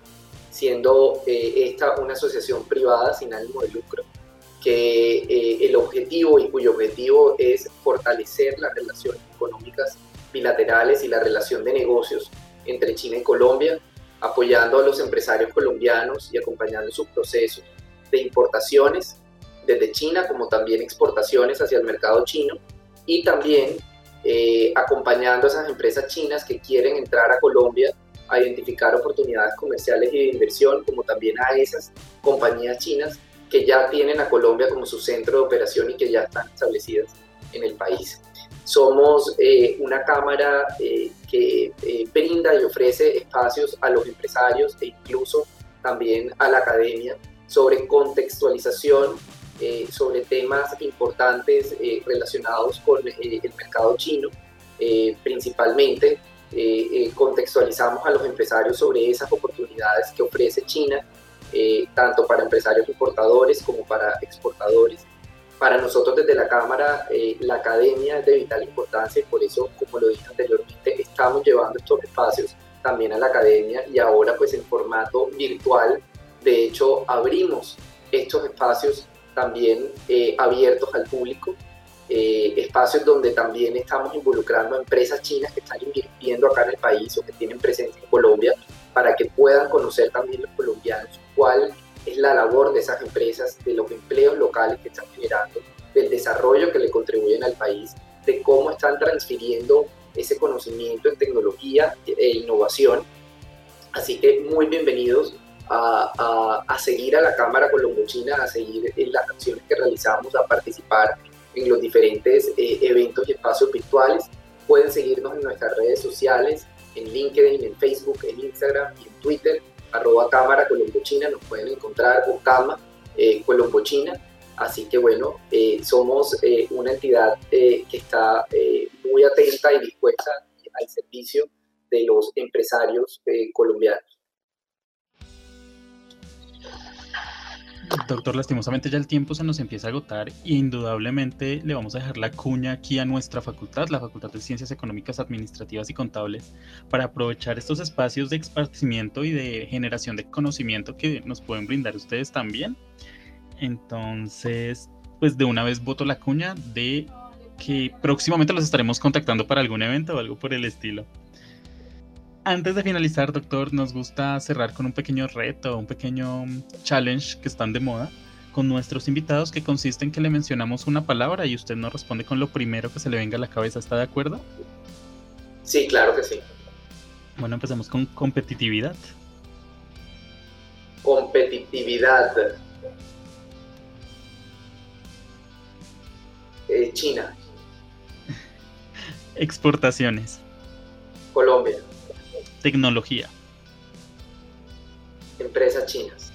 siendo eh, esta una asociación privada sin ánimo de lucro, que eh, el objetivo y cuyo objetivo es fortalecer las relaciones económicas bilaterales y la relación de negocios entre China y Colombia, apoyando a los empresarios colombianos y acompañando sus procesos de importaciones desde China como también exportaciones hacia el mercado chino y también eh, acompañando a esas empresas chinas que quieren entrar a Colombia a identificar oportunidades comerciales y de inversión, como también a esas compañías chinas que ya tienen a Colombia como su centro de operación y que ya están establecidas en el país. Somos eh, una cámara eh, que brinda y ofrece espacios a los empresarios e incluso también a la academia sobre contextualización eh, sobre temas importantes eh, relacionados con eh, el mercado chino. principalmente contextualizamos a los empresarios sobre esas oportunidades que ofrece China, tanto para empresarios importadores como para exportadores. Para nosotros desde la Cámara, la academia es de vital importancia y por eso, como lo dije anteriormente, estamos llevando estos espacios también a la academia y ahora pues en formato virtual. De hecho, abrimos estos espacios también eh, abiertos al público, eh, espacios donde también estamos involucrando a empresas chinas que están invirtiendo acá en el país o que tienen presencia en Colombia, para que puedan conocer también los colombianos cuál es la labor de esas empresas, de los empleos locales que están generando, del desarrollo que le contribuyen al país, de cómo están transfiriendo ese conocimiento en tecnología e innovación. Así que muy bienvenidos a, seguir a la Cámara Colombo-China, a seguir en las acciones que realizamos, a participar en los diferentes eh, eventos y espacios virtuales. Pueden seguirnos en nuestras redes sociales, en LinkedIn, en Facebook, en Instagram y en Twitter, arroba Cámara Colombo-China, nos pueden encontrar o Cama eh, Colombo-China. Así que bueno, eh, somos una entidad que está muy atenta y dispuesta al servicio de los empresarios colombianos. Doctor, lastimosamente ya el tiempo se nos empieza a agotar e indudablemente le vamos a dejar la cuña aquí a nuestra facultad, la Facultad de Ciencias Económicas, Administrativas y Contables, para aprovechar estos espacios de esparcimiento y de generación de conocimiento que nos pueden brindar ustedes también. Entonces, pues de una vez voto la cuña de que próximamente los estaremos contactando para algún evento o algo por el estilo. Antes de finalizar, doctor, nos gusta cerrar con un pequeño reto, un pequeño challenge que están de moda con nuestros invitados que consiste en que le mencionamos una palabra y usted nos responde con lo primero que se le venga a la cabeza. ¿Está de acuerdo? Sí, claro que sí. Bueno, empezamos con competitividad. Competitividad. Eh, China. Exportaciones. Colombia. Tecnología. Empresas chinas.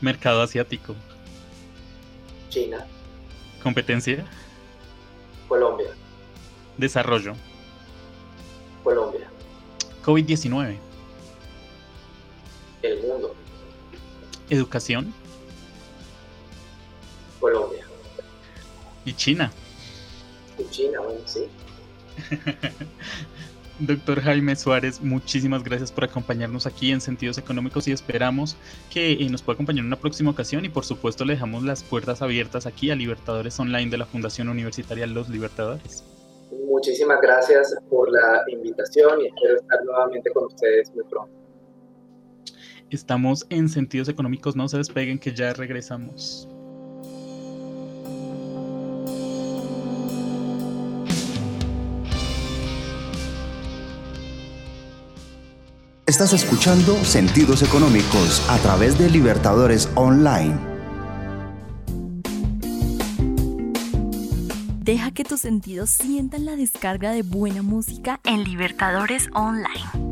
Mercado asiático. China. Competencia. Colombia. Desarrollo. Colombia. COVID-19. El mundo. Educación. Colombia. Y China. Y China, bueno, sí. Doctor Jaime Suárez, muchísimas gracias por acompañarnos aquí en Sentidos Económicos y esperamos que eh, nos pueda acompañar en una próxima ocasión y por supuesto le dejamos las puertas abiertas aquí a Libertadores Online de la Fundación Universitaria Los Libertadores. Muchísimas gracias por la invitación y espero estar nuevamente con ustedes muy pronto. Estamos en Sentidos Económicos, no se despeguen que ya regresamos. Estás escuchando Sentidos Económicos a través de Libertadores Online. Deja que tus sentidos sientan la descarga de buena música en Libertadores Online.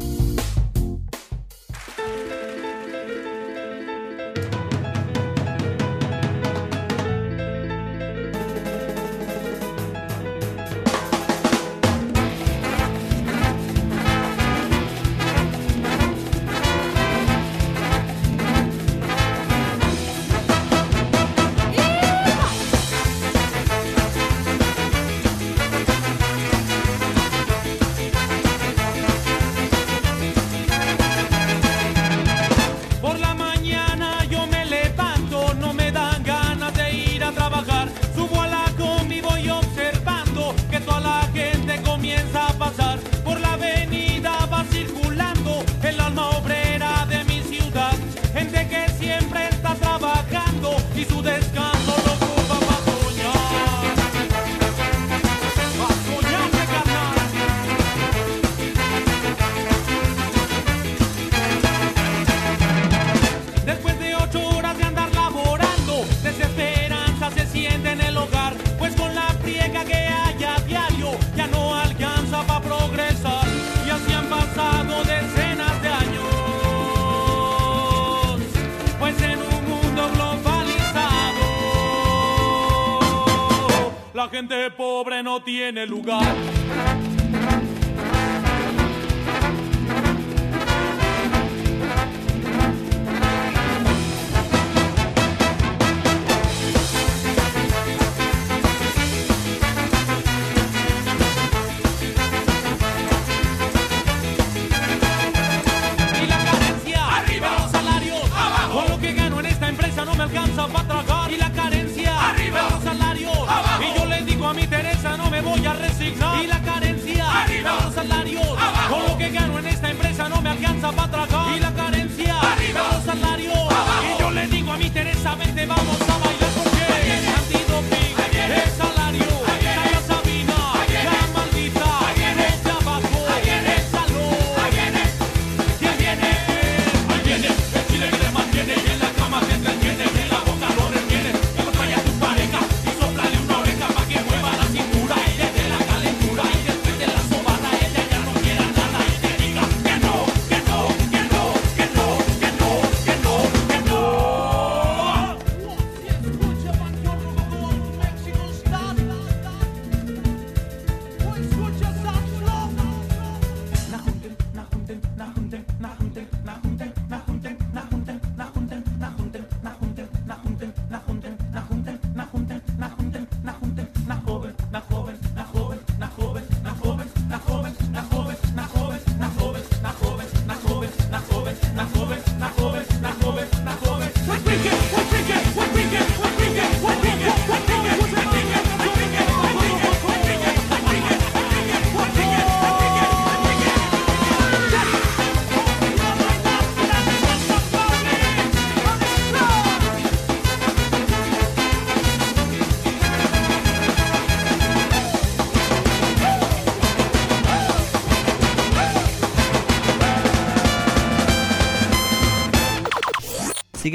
pobre no tiene lugar.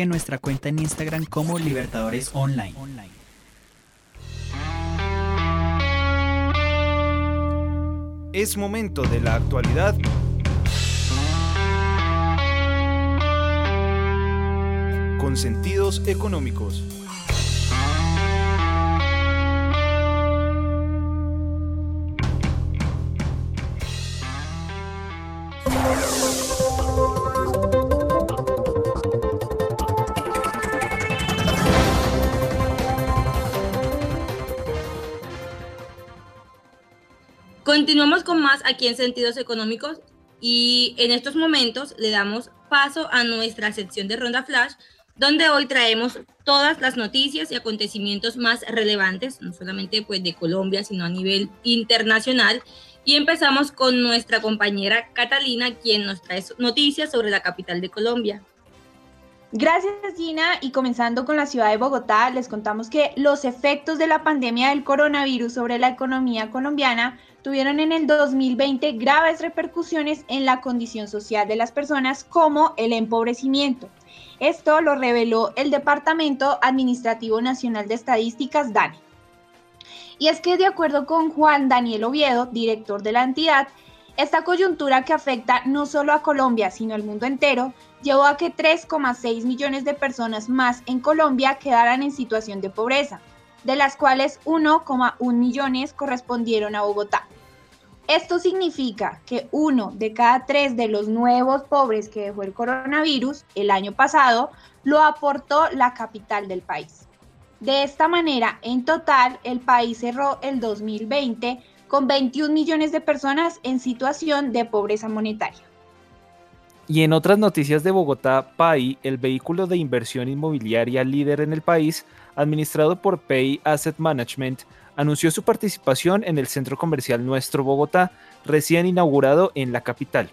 nuestra cuenta en Instagram como Libertadores Online. Es momento de la actualidad. Con sentidos económicos. En Sentidos Económicos y en estos momentos le damos paso a nuestra sección de Ronda Flash, donde hoy traemos todas las noticias y acontecimientos más relevantes, no solamente pues de Colombia, sino a nivel internacional. Y empezamos con nuestra compañera Catalina, quien nos trae noticias sobre la capital de Colombia. Gracias Gina y comenzando con la ciudad de Bogotá, les contamos que los efectos de la pandemia del coronavirus sobre la economía colombiana tuvieron en el 2020 graves repercusiones en la condición social de las personas como el empobrecimiento. Esto lo reveló el Departamento Administrativo Nacional de Estadísticas, DANE. Y es que de acuerdo con Juan Daniel Oviedo, director de la entidad, esta coyuntura que afecta no solo a Colombia, sino al mundo entero, llevó a que 3,6 millones de personas más en Colombia quedaran en situación de pobreza, de las cuales 1,1 millones correspondieron a Bogotá. Esto significa que uno de cada tres de los nuevos pobres que dejó el coronavirus el año pasado lo aportó la capital del país. De esta manera, en total, el país cerró el 2020 con 21 millones de personas en situación de pobreza monetaria. Y en otras noticias de Bogotá, PAI, el vehículo de inversión inmobiliaria líder en el país, administrado por PAI Asset Management, anunció su participación en el centro comercial Nuestro Bogotá, recién inaugurado en la capital,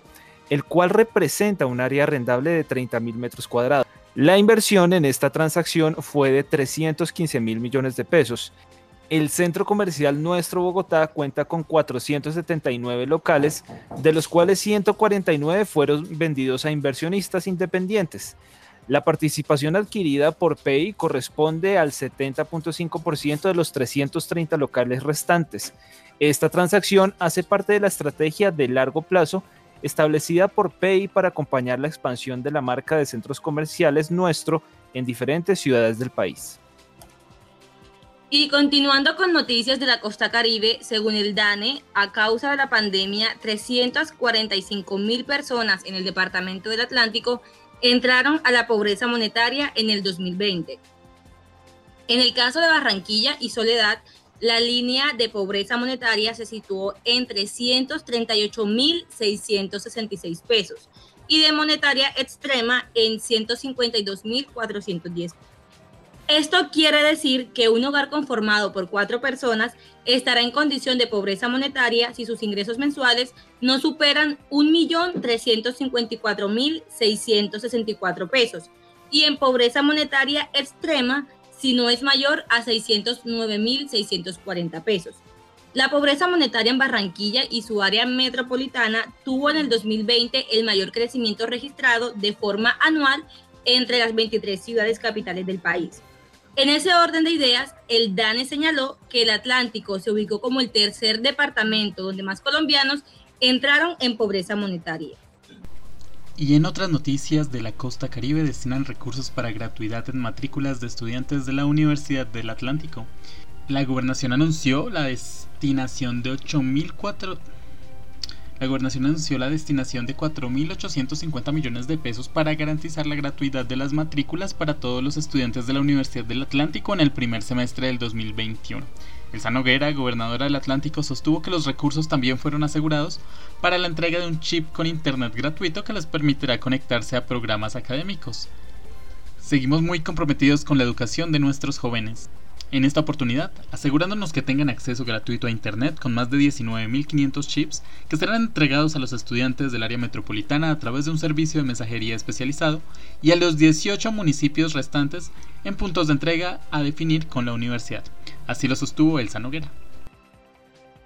el cual representa un área arrendable de 30 mil metros cuadrados. La inversión en esta transacción fue de 315 mil millones de pesos. El centro comercial Nuestro Bogotá cuenta con 479 locales, de los cuales 149 fueron vendidos a inversionistas independientes. La participación adquirida por PEI corresponde al 70.5% de los 330 locales restantes. Esta transacción hace parte de la estrategia de largo plazo establecida por PEI para acompañar la expansión de la marca de centros comerciales nuestro en diferentes ciudades del país. Y continuando con noticias de la costa caribe, según el DANE, a causa de la pandemia, 345 mil personas en el departamento del Atlántico entraron a la pobreza monetaria en el 2020. En el caso de Barranquilla y Soledad, la línea de pobreza monetaria se situó en 338.666 pesos y de monetaria extrema en 152.410 esto quiere decir que un hogar conformado por cuatro personas estará en condición de pobreza monetaria si sus ingresos mensuales no superan 1.354.664 pesos y en pobreza monetaria extrema si no es mayor a 609.640 pesos. La pobreza monetaria en Barranquilla y su área metropolitana tuvo en el 2020 el mayor crecimiento registrado de forma anual entre las 23 ciudades capitales del país. En ese orden de ideas, el DANE señaló que el Atlántico se ubicó como el tercer departamento donde más colombianos entraron en pobreza monetaria. Y en otras noticias de la costa caribe destinan recursos para gratuidad en matrículas de estudiantes de la Universidad del Atlántico. La gobernación anunció la destinación de 8.400 la gobernación anunció la destinación de 4.850 millones de pesos para garantizar la gratuidad de las matrículas para todos los estudiantes de la Universidad del Atlántico en el primer semestre del 2021. Elsa Noguera, gobernadora del Atlántico, sostuvo que los recursos también fueron asegurados para la entrega de un chip con internet gratuito que les permitirá conectarse a programas académicos. Seguimos muy comprometidos con la educación de nuestros jóvenes en esta oportunidad, asegurándonos que tengan acceso gratuito a Internet con más de 19.500 chips que serán entregados a los estudiantes del área metropolitana a través de un servicio de mensajería especializado y a los 18 municipios restantes en puntos de entrega a definir con la universidad. Así lo sostuvo Elsa Noguera.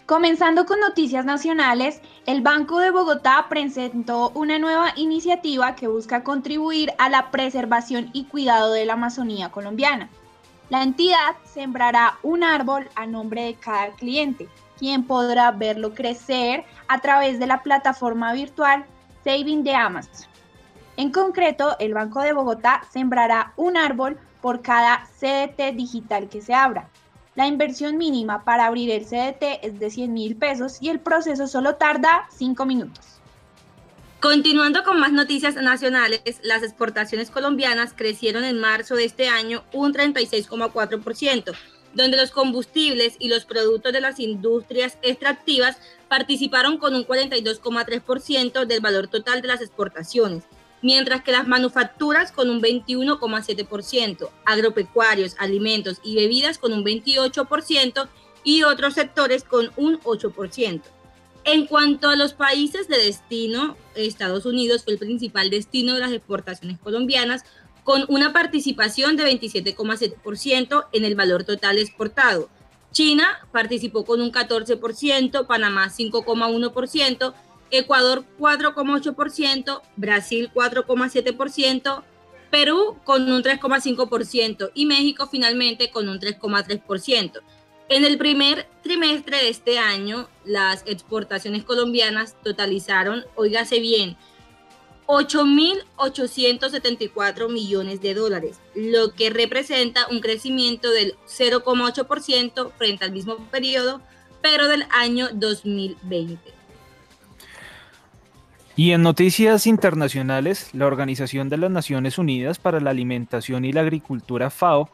Comenzando con noticias nacionales, el Banco de Bogotá presentó una nueva iniciativa que busca contribuir a la preservación y cuidado de la Amazonía colombiana. La entidad sembrará un árbol a nombre de cada cliente, quien podrá verlo crecer a través de la plataforma virtual Saving de Amazon. En concreto, el Banco de Bogotá sembrará un árbol por cada CDT digital que se abra. La inversión mínima para abrir el CDT es de 100 mil pesos y el proceso solo tarda 5 minutos. Continuando con más noticias nacionales, las exportaciones colombianas crecieron en marzo de este año un 36,4%, donde los combustibles y los productos de las industrias extractivas participaron con un 42,3% del valor total de las exportaciones, mientras que las manufacturas con un 21,7%, agropecuarios, alimentos y bebidas con un 28% y otros sectores con un 8%. En cuanto a los países de destino, Estados Unidos fue el principal destino de las exportaciones colombianas, con una participación de 27,7% en el valor total exportado. China participó con un 14%, Panamá 5,1%, Ecuador 4,8%, Brasil 4,7%, Perú con un 3,5% y México finalmente con un 3,3%. En el primer trimestre de este año, las exportaciones colombianas totalizaron, óigase bien, 8.874 millones de dólares, lo que representa un crecimiento del 0,8% frente al mismo periodo, pero del año 2020. Y en noticias internacionales, la Organización de las Naciones Unidas para la Alimentación y la Agricultura FAO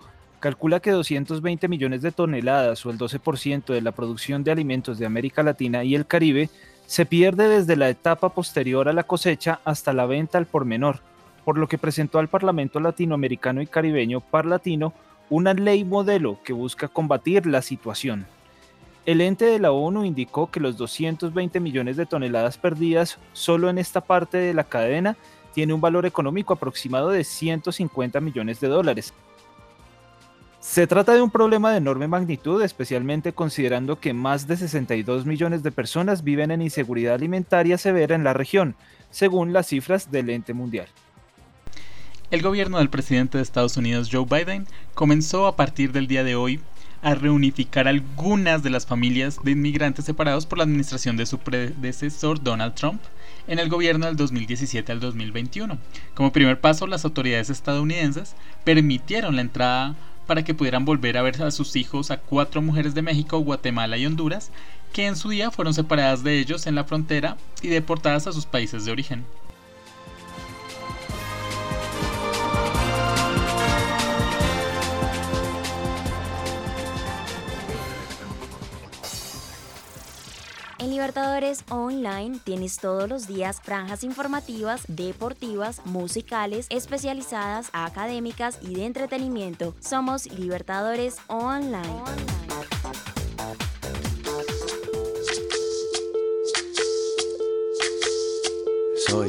calcula que 220 millones de toneladas o el 12% de la producción de alimentos de América Latina y el Caribe se pierde desde la etapa posterior a la cosecha hasta la venta al por menor, por lo que presentó al Parlamento Latinoamericano y Caribeño Parlatino una ley modelo que busca combatir la situación. El ente de la ONU indicó que los 220 millones de toneladas perdidas solo en esta parte de la cadena tiene un valor económico aproximado de 150 millones de dólares, se trata de un problema de enorme magnitud, especialmente considerando que más de 62 millones de personas viven en inseguridad alimentaria severa en la región, según las cifras del ente mundial. El gobierno del presidente de Estados Unidos, Joe Biden, comenzó a partir del día de hoy a reunificar algunas de las familias de inmigrantes separados por la administración de su predecesor Donald Trump en el gobierno del 2017 al 2021. Como primer paso, las autoridades estadounidenses permitieron la entrada para que pudieran volver a ver a sus hijos a cuatro mujeres de México, Guatemala y Honduras, que en su día fueron separadas de ellos en la frontera y deportadas a sus países de origen. En Libertadores Online tienes todos los días franjas informativas, deportivas, musicales, especializadas, académicas y de entretenimiento. Somos Libertadores Online. Soy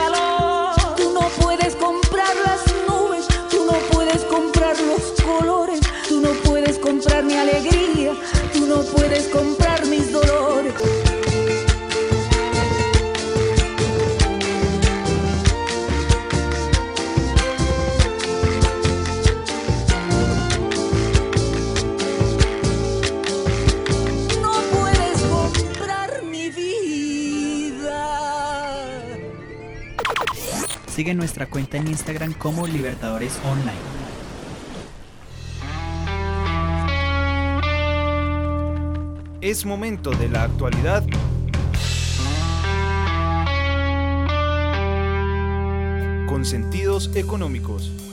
Sigue nuestra cuenta en Instagram como Libertadores Online. Es momento de la actualidad. Con sentidos económicos.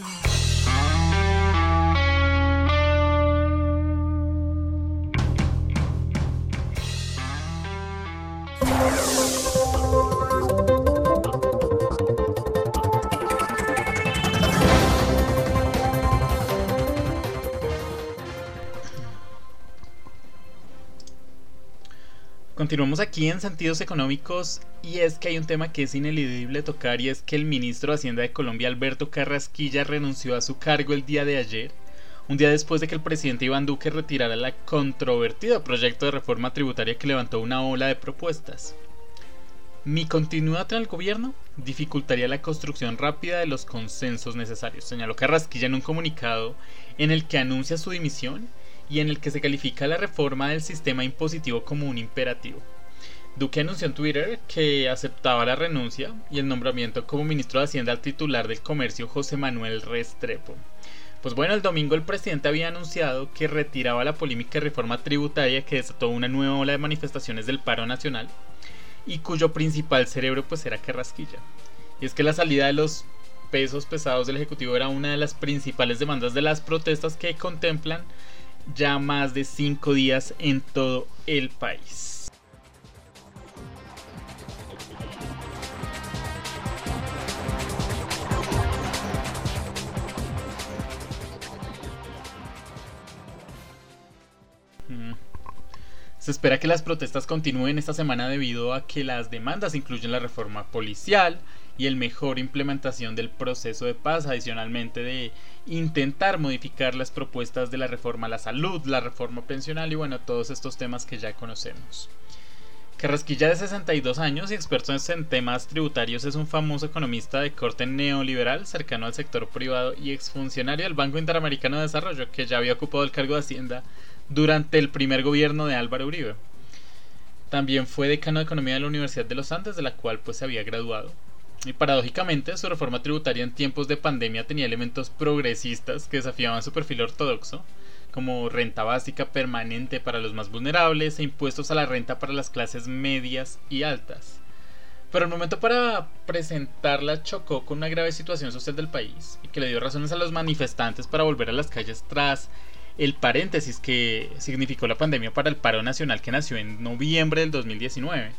Continuamos aquí en Sentidos Económicos y es que hay un tema que es ineludible tocar y es que el ministro de Hacienda de Colombia, Alberto Carrasquilla, renunció a su cargo el día de ayer, un día después de que el presidente Iván Duque retirara la controvertido proyecto de reforma tributaria que levantó una ola de propuestas. Mi continuidad en el gobierno dificultaría la construcción rápida de los consensos necesarios, señaló Carrasquilla en un comunicado en el que anuncia su dimisión y en el que se califica la reforma del sistema impositivo como un imperativo. Duque anunció en Twitter que aceptaba la renuncia y el nombramiento como ministro de Hacienda al titular del comercio José Manuel Restrepo. Pues bueno, el domingo el presidente había anunciado que retiraba la polémica reforma tributaria que desató una nueva ola de manifestaciones del paro nacional y cuyo principal cerebro pues era Carrasquilla. Y es que la salida de los pesos pesados del Ejecutivo era una de las principales demandas de las protestas que contemplan ya más de cinco días en todo el país. Mm. Se espera que las protestas continúen esta semana debido a que las demandas incluyen la reforma policial y el mejor implementación del proceso de paz, adicionalmente de intentar modificar las propuestas de la reforma a la salud, la reforma pensional y bueno, todos estos temas que ya conocemos. Carrasquilla de 62 años y experto en temas tributarios es un famoso economista de corte neoliberal cercano al sector privado y exfuncionario del Banco Interamericano de Desarrollo que ya había ocupado el cargo de Hacienda durante el primer gobierno de Álvaro Uribe. También fue decano de Economía de la Universidad de los Andes, de la cual pues se había graduado. Y paradójicamente, su reforma tributaria en tiempos de pandemia tenía elementos progresistas que desafiaban su perfil ortodoxo, como renta básica permanente para los más vulnerables e impuestos a la renta para las clases medias y altas. Pero el momento para presentarla chocó con una grave situación social del país y que le dio razones a los manifestantes para volver a las calles tras el paréntesis que significó la pandemia para el paro nacional que nació en noviembre del 2019.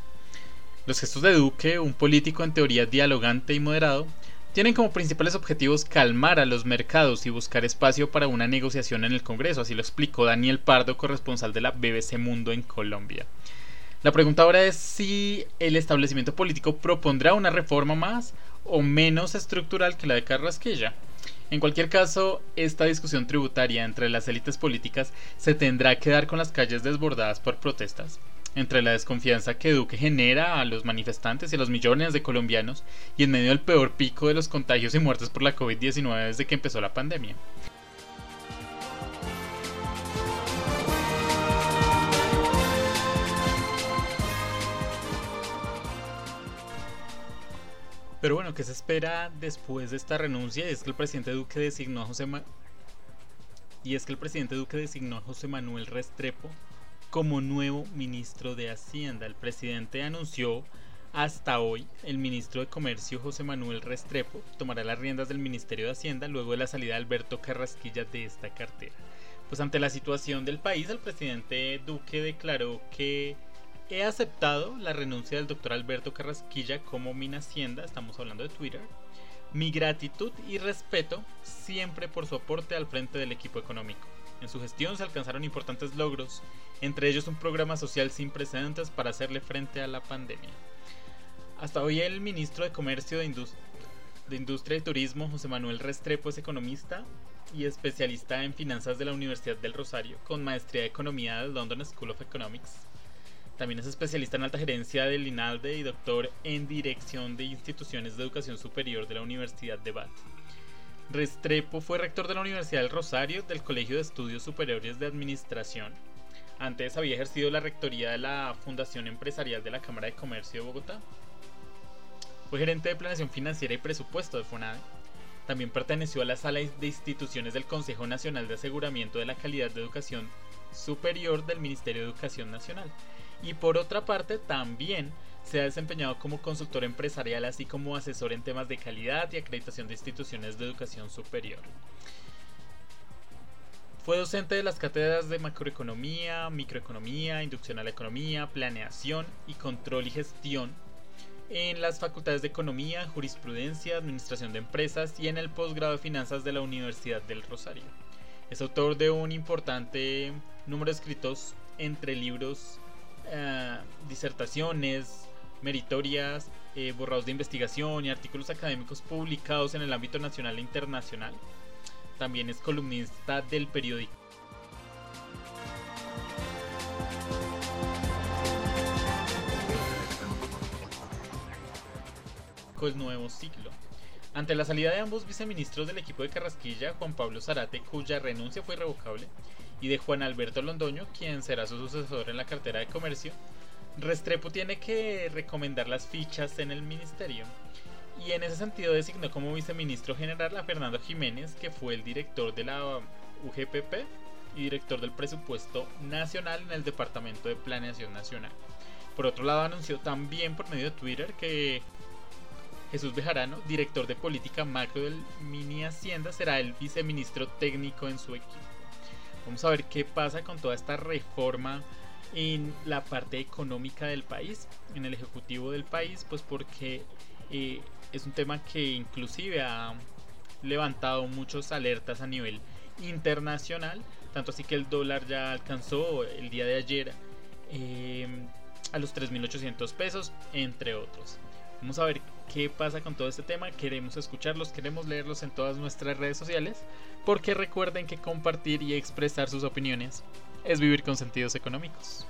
Los gestos de Duque, un político en teoría dialogante y moderado, tienen como principales objetivos calmar a los mercados y buscar espacio para una negociación en el Congreso, así lo explicó Daniel Pardo, corresponsal de la BBC Mundo en Colombia. La pregunta ahora es si el establecimiento político propondrá una reforma más o menos estructural que la de Carrasquilla. En cualquier caso, esta discusión tributaria entre las élites políticas se tendrá que dar con las calles desbordadas por protestas entre la desconfianza que Duque genera a los manifestantes y a los millones de colombianos y en medio del peor pico de los contagios y muertes por la COVID-19 desde que empezó la pandemia. Pero bueno, ¿qué se espera después de esta renuncia? es que el presidente Duque designó a José y es que el presidente Duque designó a José Manuel Restrepo como nuevo ministro de Hacienda. El presidente anunció hasta hoy el ministro de Comercio José Manuel Restrepo tomará las riendas del Ministerio de Hacienda luego de la salida de Alberto Carrasquilla de esta cartera. Pues ante la situación del país, el presidente Duque declaró que He aceptado la renuncia del doctor Alberto Carrasquilla como Hacienda, estamos hablando de Twitter. Mi gratitud y respeto siempre por su aporte al frente del equipo económico. En su gestión se alcanzaron importantes logros, entre ellos un programa social sin precedentes para hacerle frente a la pandemia. Hasta hoy el ministro de Comercio de, de Industria y Turismo, José Manuel Restrepo, es economista y especialista en finanzas de la Universidad del Rosario, con maestría de Economía del London School of Economics también es especialista en alta gerencia del INALDE y doctor en dirección de instituciones de educación superior de la Universidad de Bath. Restrepo fue rector de la Universidad del Rosario del Colegio de Estudios Superiores de Administración. Antes había ejercido la rectoría de la Fundación Empresarial de la Cámara de Comercio de Bogotá. Fue gerente de planeación financiera y presupuesto de FONADE. También perteneció a la sala de instituciones del Consejo Nacional de Aseguramiento de la Calidad de Educación Superior del Ministerio de Educación Nacional y por otra parte también se ha desempeñado como consultor empresarial así como asesor en temas de calidad y acreditación de instituciones de educación superior. Fue docente de las cátedras de macroeconomía, microeconomía, inducción a la economía, planeación y control y gestión en las facultades de economía, jurisprudencia, administración de empresas y en el posgrado de finanzas de la Universidad del Rosario. Es autor de un importante número de escritos entre libros eh, disertaciones meritorias, eh, borrados de investigación y artículos académicos publicados en el ámbito nacional e internacional. También es columnista del periódico. El nuevo ciclo. Ante la salida de ambos viceministros del equipo de Carrasquilla, Juan Pablo Zarate, cuya renuncia fue irrevocable, y de Juan Alberto Londoño, quien será su sucesor en la cartera de comercio, Restrepo tiene que recomendar las fichas en el ministerio. Y en ese sentido designó como viceministro general a Fernando Jiménez, que fue el director de la UGPP y director del presupuesto nacional en el Departamento de Planeación Nacional. Por otro lado, anunció también por medio de Twitter que Jesús Bejarano, director de política macro del Mini Hacienda, será el viceministro técnico en su equipo. Vamos a ver qué pasa con toda esta reforma en la parte económica del país, en el ejecutivo del país, pues porque eh, es un tema que inclusive ha levantado muchas alertas a nivel internacional, tanto así que el dólar ya alcanzó el día de ayer eh, a los 3.800 pesos, entre otros. Vamos a ver qué pasa con todo este tema. Queremos escucharlos, queremos leerlos en todas nuestras redes sociales. Porque recuerden que compartir y expresar sus opiniones es vivir con sentidos económicos.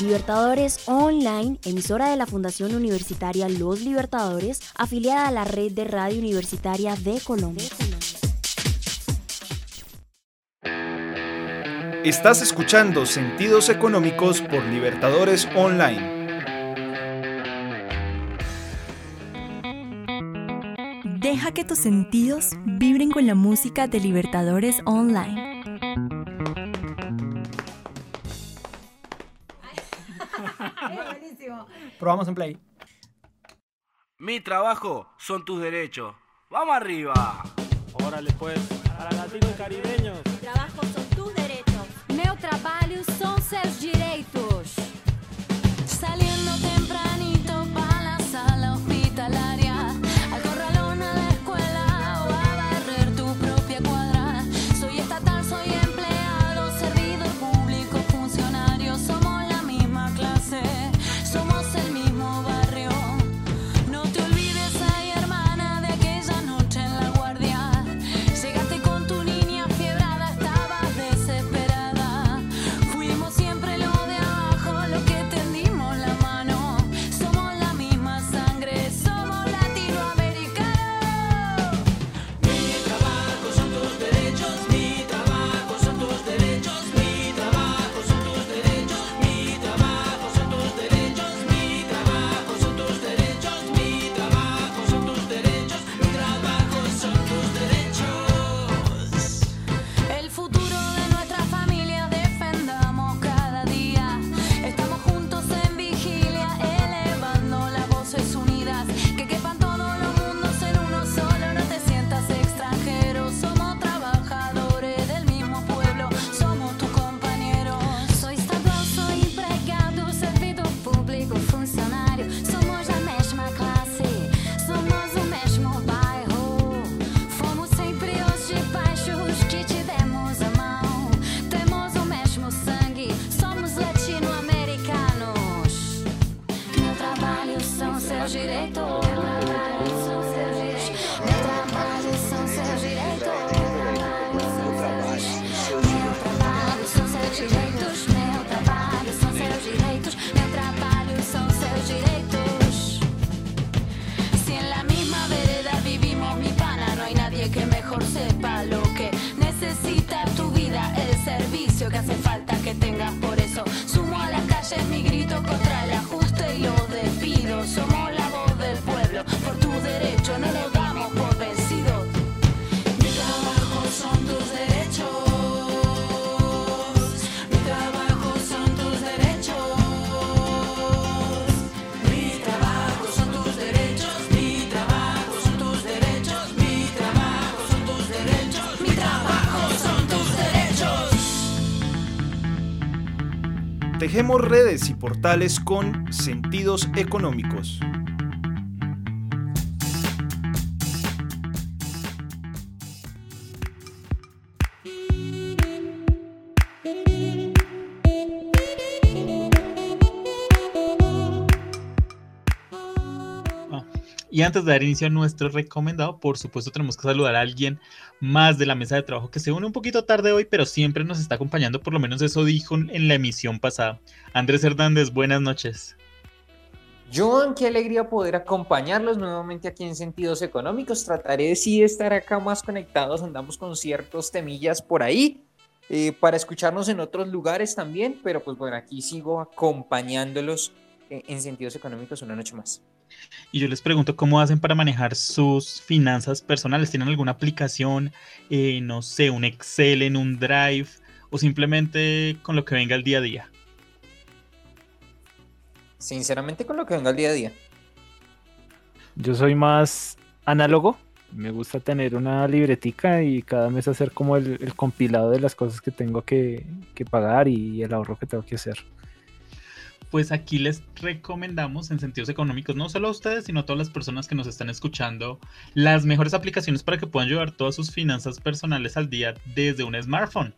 Libertadores Online, emisora de la Fundación Universitaria Los Libertadores, afiliada a la red de radio universitaria de Colombia. Estás escuchando Sentidos Económicos por Libertadores Online. Deja que tus sentidos vibren con la música de Libertadores Online. Probamos en play. Mi trabajo son tus derechos. ¡Vamos arriba! Órale pues, para latinos caribeños. trabajo son tus derechos. Meu trabalho são seus direitos. Saliendo tempranito para la sala hospitalaria, しで遠 Tejemos redes y portales con sentidos económicos. Y antes de dar inicio a nuestro recomendado, por supuesto tenemos que saludar a alguien más de la mesa de trabajo que se une un poquito tarde hoy, pero siempre nos está acompañando, por lo menos eso dijo en la emisión pasada. Andrés Hernández, buenas noches. Joan, qué alegría poder acompañarlos nuevamente aquí en Sentidos Económicos. Trataré de sí estar acá más conectados, andamos con ciertos temillas por ahí, eh, para escucharnos en otros lugares también, pero pues bueno, aquí sigo acompañándolos eh, en Sentidos Económicos una noche más. Y yo les pregunto cómo hacen para manejar sus finanzas personales. ¿Tienen alguna aplicación, eh, no sé, un Excel en un Drive o simplemente con lo que venga el día a día? Sinceramente con lo que venga el día a día. Yo soy más análogo. Me gusta tener una libretica y cada mes hacer como el, el compilado de las cosas que tengo que, que pagar y el ahorro que tengo que hacer pues aquí les recomendamos en sentidos económicos, no solo a ustedes, sino a todas las personas que nos están escuchando, las mejores aplicaciones para que puedan llevar todas sus finanzas personales al día desde un smartphone.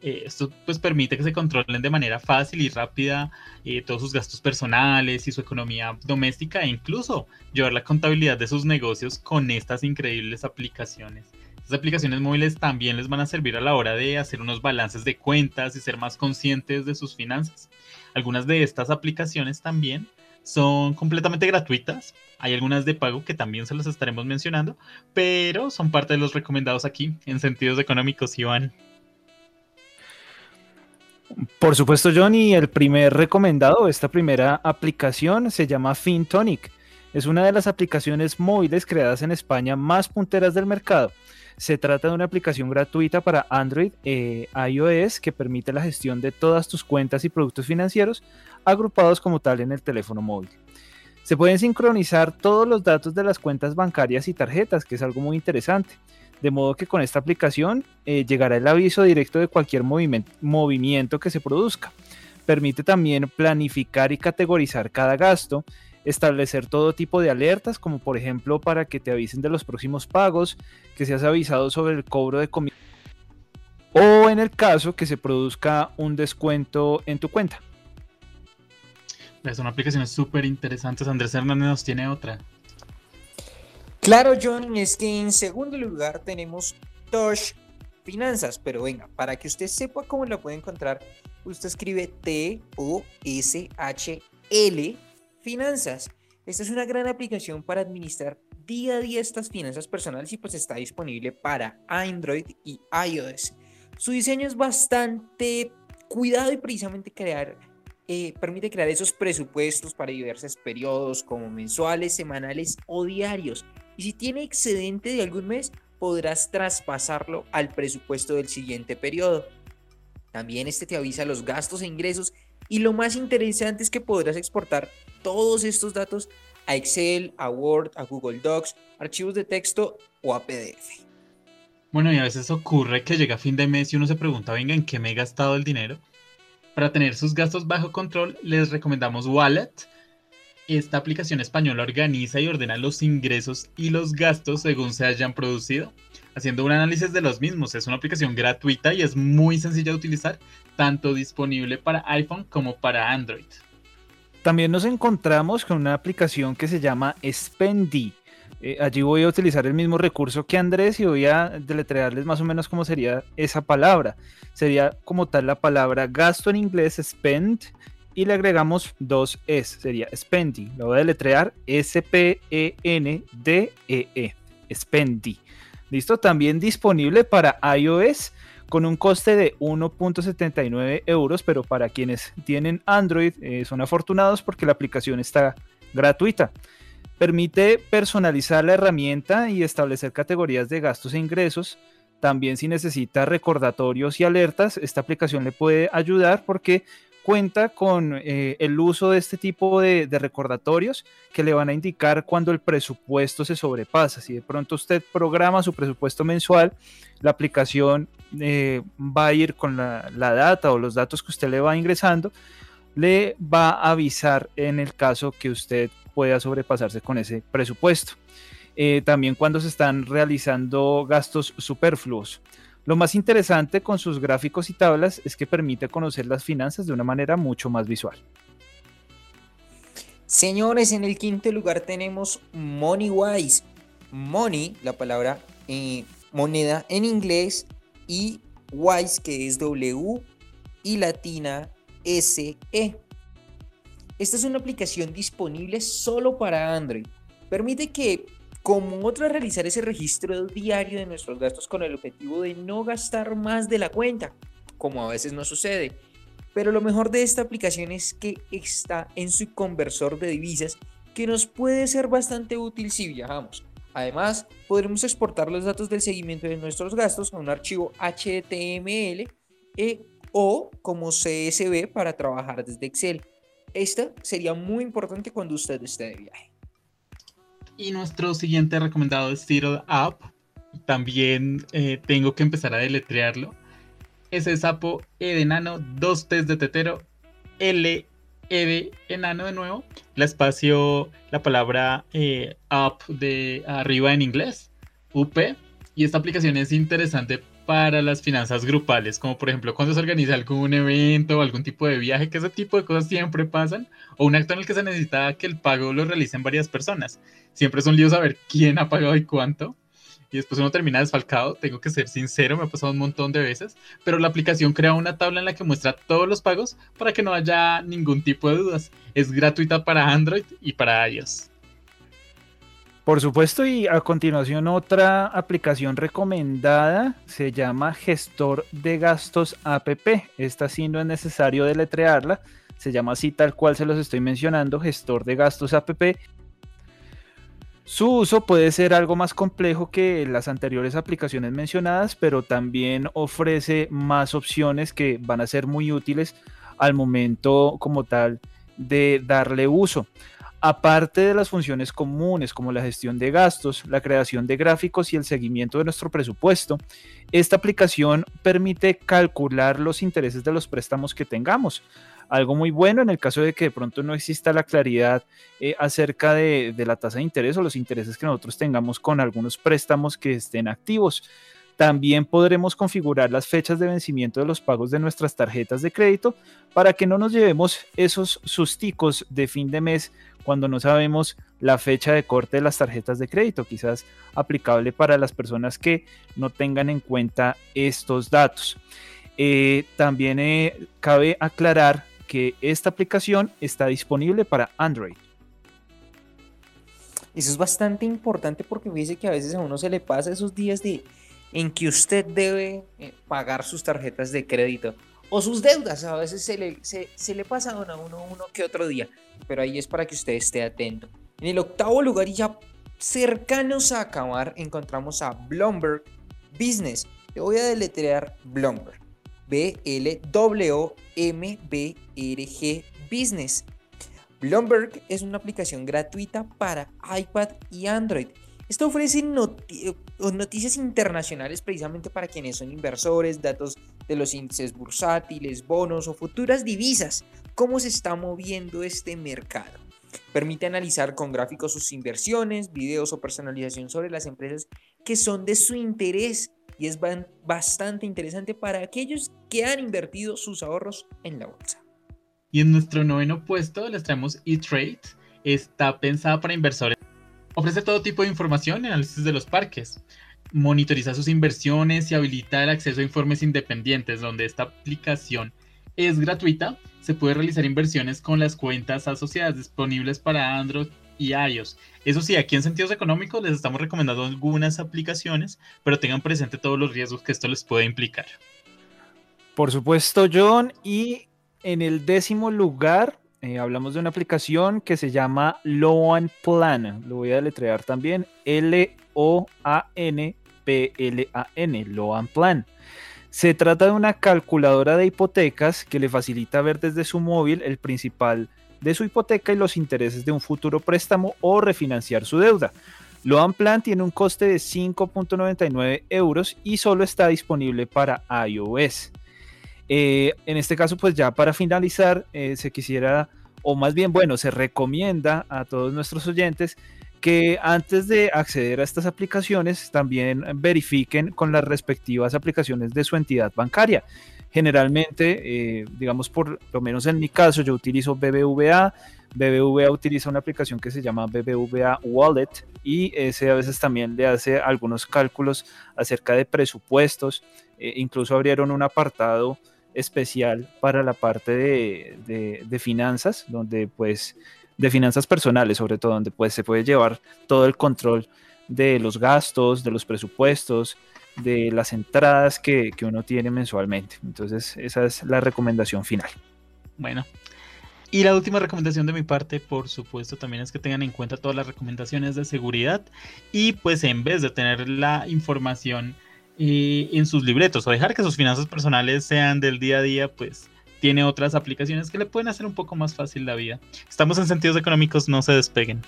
Eh, esto pues permite que se controlen de manera fácil y rápida eh, todos sus gastos personales y su economía doméstica e incluso llevar la contabilidad de sus negocios con estas increíbles aplicaciones. Estas aplicaciones móviles también les van a servir a la hora de hacer unos balances de cuentas y ser más conscientes de sus finanzas. Algunas de estas aplicaciones también son completamente gratuitas. Hay algunas de pago que también se las estaremos mencionando, pero son parte de los recomendados aquí en sentidos económicos, Iván. Por supuesto, Johnny, el primer recomendado, esta primera aplicación se llama FinTonic. Es una de las aplicaciones móviles creadas en España más punteras del mercado. Se trata de una aplicación gratuita para Android e iOS que permite la gestión de todas tus cuentas y productos financieros agrupados como tal en el teléfono móvil. Se pueden sincronizar todos los datos de las cuentas bancarias y tarjetas, que es algo muy interesante. De modo que con esta aplicación eh, llegará el aviso directo de cualquier movimiento, movimiento que se produzca. Permite también planificar y categorizar cada gasto, establecer todo tipo de alertas, como por ejemplo para que te avisen de los próximos pagos, que seas avisado sobre el cobro de comida o en el caso que se produzca un descuento en tu cuenta. Es una aplicación súper interesante. Andrés Hernández nos tiene otra. Claro, John, es que en segundo lugar tenemos Tosh Finanzas, pero venga, para que usted sepa cómo la puede encontrar, usted escribe T-O-S-H-L Finanzas. Esta es una gran aplicación para administrar día a día estas finanzas personales y pues está disponible para Android y iOS. Su diseño es bastante cuidado y precisamente crear, eh, permite crear esos presupuestos para diversos periodos como mensuales, semanales o diarios. Y si tiene excedente de algún mes, podrás traspasarlo al presupuesto del siguiente periodo. También este te avisa los gastos e ingresos y lo más interesante es que podrás exportar todos estos datos a Excel, a Word, a Google Docs, archivos de texto o a PDF. Bueno, y a veces ocurre que llega fin de mes y uno se pregunta, venga, ¿en qué me he gastado el dinero? Para tener sus gastos bajo control, les recomendamos Wallet. Esta aplicación española organiza y ordena los ingresos y los gastos según se hayan producido, haciendo un análisis de los mismos. Es una aplicación gratuita y es muy sencilla de utilizar, tanto disponible para iPhone como para Android. También nos encontramos con una aplicación que se llama Spendy. Eh, allí voy a utilizar el mismo recurso que Andrés y voy a deletrearles más o menos cómo sería esa palabra. Sería como tal la palabra gasto en inglés, spend, y le agregamos dos S, sería Spendy. Lo voy a deletrear S-P-E-N-D-E-E, -E, Spendy. ¿Listo? También disponible para iOS con un coste de 1.79 euros, pero para quienes tienen Android eh, son afortunados porque la aplicación está gratuita. Permite personalizar la herramienta y establecer categorías de gastos e ingresos. También si necesita recordatorios y alertas, esta aplicación le puede ayudar porque cuenta con eh, el uso de este tipo de, recordatorios que le van a indicar cuando el presupuesto se sobrepasa. Si de pronto usted programa su presupuesto mensual, la aplicación eh, va a ir con la, la, data o los datos que usted le va ingresando, le va a avisar en el caso que usted pueda sobrepasarse con ese presupuesto. Eh, también cuando se están realizando gastos superfluos. Lo más interesante con sus gráficos y tablas es que permite conocer las finanzas de una manera mucho más visual. Señores, en el quinto lugar tenemos MoneyWise. Money, la palabra eh, moneda en inglés, y Wise, que es W y latina S E. Esta es una aplicación disponible solo para Android. Permite que como otra realizar ese registro diario de nuestros gastos con el objetivo de no gastar más de la cuenta, como a veces no sucede. Pero lo mejor de esta aplicación es que está en su conversor de divisas que nos puede ser bastante útil si viajamos. Además, podremos exportar los datos del seguimiento de nuestros gastos a un archivo HTML e, o como CSV para trabajar desde Excel. Esta sería muy importante cuando usted esté de viaje. Y nuestro siguiente recomendado es Tiro App. También eh, tengo que empezar a deletrearlo. Es el sapo E de enano, de tetero, L, E de enano de nuevo, la espacio, la palabra eh, up de arriba en inglés, UP. Y esta aplicación es interesante para las finanzas grupales, como por ejemplo cuando se organiza algún evento o algún tipo de viaje, que ese tipo de cosas siempre pasan, o un acto en el que se necesita que el pago lo realicen varias personas. Siempre es un lío saber quién ha pagado y cuánto. Y después uno termina desfalcado, tengo que ser sincero, me ha pasado un montón de veces, pero la aplicación crea una tabla en la que muestra todos los pagos para que no haya ningún tipo de dudas. Es gratuita para Android y para iOS. Por supuesto, y a continuación otra aplicación recomendada se llama Gestor de Gastos APP. Esta sí no es necesario deletrearla, se llama así tal cual se los estoy mencionando, Gestor de Gastos APP. Su uso puede ser algo más complejo que las anteriores aplicaciones mencionadas, pero también ofrece más opciones que van a ser muy útiles al momento como tal de darle uso. Aparte de las funciones comunes como la gestión de gastos, la creación de gráficos y el seguimiento de nuestro presupuesto, esta aplicación permite calcular los intereses de los préstamos que tengamos. Algo muy bueno en el caso de que de pronto no exista la claridad eh, acerca de, de la tasa de interés o los intereses que nosotros tengamos con algunos préstamos que estén activos. También podremos configurar las fechas de vencimiento de los pagos de nuestras tarjetas de crédito para que no nos llevemos esos susticos de fin de mes cuando no sabemos la fecha de corte de las tarjetas de crédito, quizás aplicable para las personas que no tengan en cuenta estos datos. Eh, también eh, cabe aclarar que esta aplicación está disponible para Android. Eso es bastante importante porque fíjese que a veces a uno se le pasa esos días de en que usted debe eh, pagar sus tarjetas de crédito o sus deudas. A veces se le, se, se a uno, uno que otro día, pero ahí es para que usted esté atento. En el octavo lugar y ya cercanos a acabar encontramos a Bloomberg Business. Le voy a deletrear Bloomberg. B-L-W-M-B-R-G Business. Bloomberg es una aplicación gratuita para iPad y Android. Esto ofrece noti noticias internacionales precisamente para quienes son inversores, datos de los índices bursátiles, bonos o futuras divisas, cómo se está moviendo este mercado. Permite analizar con gráficos sus inversiones, videos o personalización sobre las empresas que son de su interés y es bastante interesante para aquellos que han invertido sus ahorros en la bolsa. Y en nuestro noveno puesto les traemos eTrade. Está pensada para inversores. Ofrece todo tipo de información y análisis de los parques. Monitoriza sus inversiones y habilita el acceso a informes independientes, donde esta aplicación es gratuita. Se puede realizar inversiones con las cuentas asociadas disponibles para Android y iOS. Eso sí, aquí en sentidos económicos les estamos recomendando algunas aplicaciones, pero tengan presente todos los riesgos que esto les puede implicar. Por supuesto, John. Y en el décimo lugar eh, hablamos de una aplicación que se llama Loan Plan. Lo voy a deletrear también. L-O-A-N-P-L-A-N. Loan Plan. Se trata de una calculadora de hipotecas que le facilita ver desde su móvil el principal de su hipoteca y los intereses de un futuro préstamo o refinanciar su deuda. Loan Plan tiene un coste de 5.99 euros y solo está disponible para iOS. Eh, en este caso, pues ya para finalizar, eh, se quisiera, o más bien, bueno, se recomienda a todos nuestros oyentes que antes de acceder a estas aplicaciones también verifiquen con las respectivas aplicaciones de su entidad bancaria. Generalmente, eh, digamos por lo menos en mi caso, yo utilizo BBVA. BBVA utiliza una aplicación que se llama BBVA Wallet y ese a veces también le hace algunos cálculos acerca de presupuestos. incluso abrieron un apartado especial para la parte de, finanzas, donde pues de finanzas personales sobre todo, donde pues se puede llevar todo el control de los gastos, de los presupuestos, de las entradas que, que uno tiene mensualmente. Entonces esa es la recomendación final. Bueno, y la última recomendación de mi parte, por supuesto, también es que tengan en cuenta todas las recomendaciones de seguridad y pues en vez de tener la información en sus libretos o dejar que sus finanzas personales sean del día a día, pues tiene otras aplicaciones que le pueden hacer un poco más fácil la vida. Estamos en sentidos económicos, no se despeguen.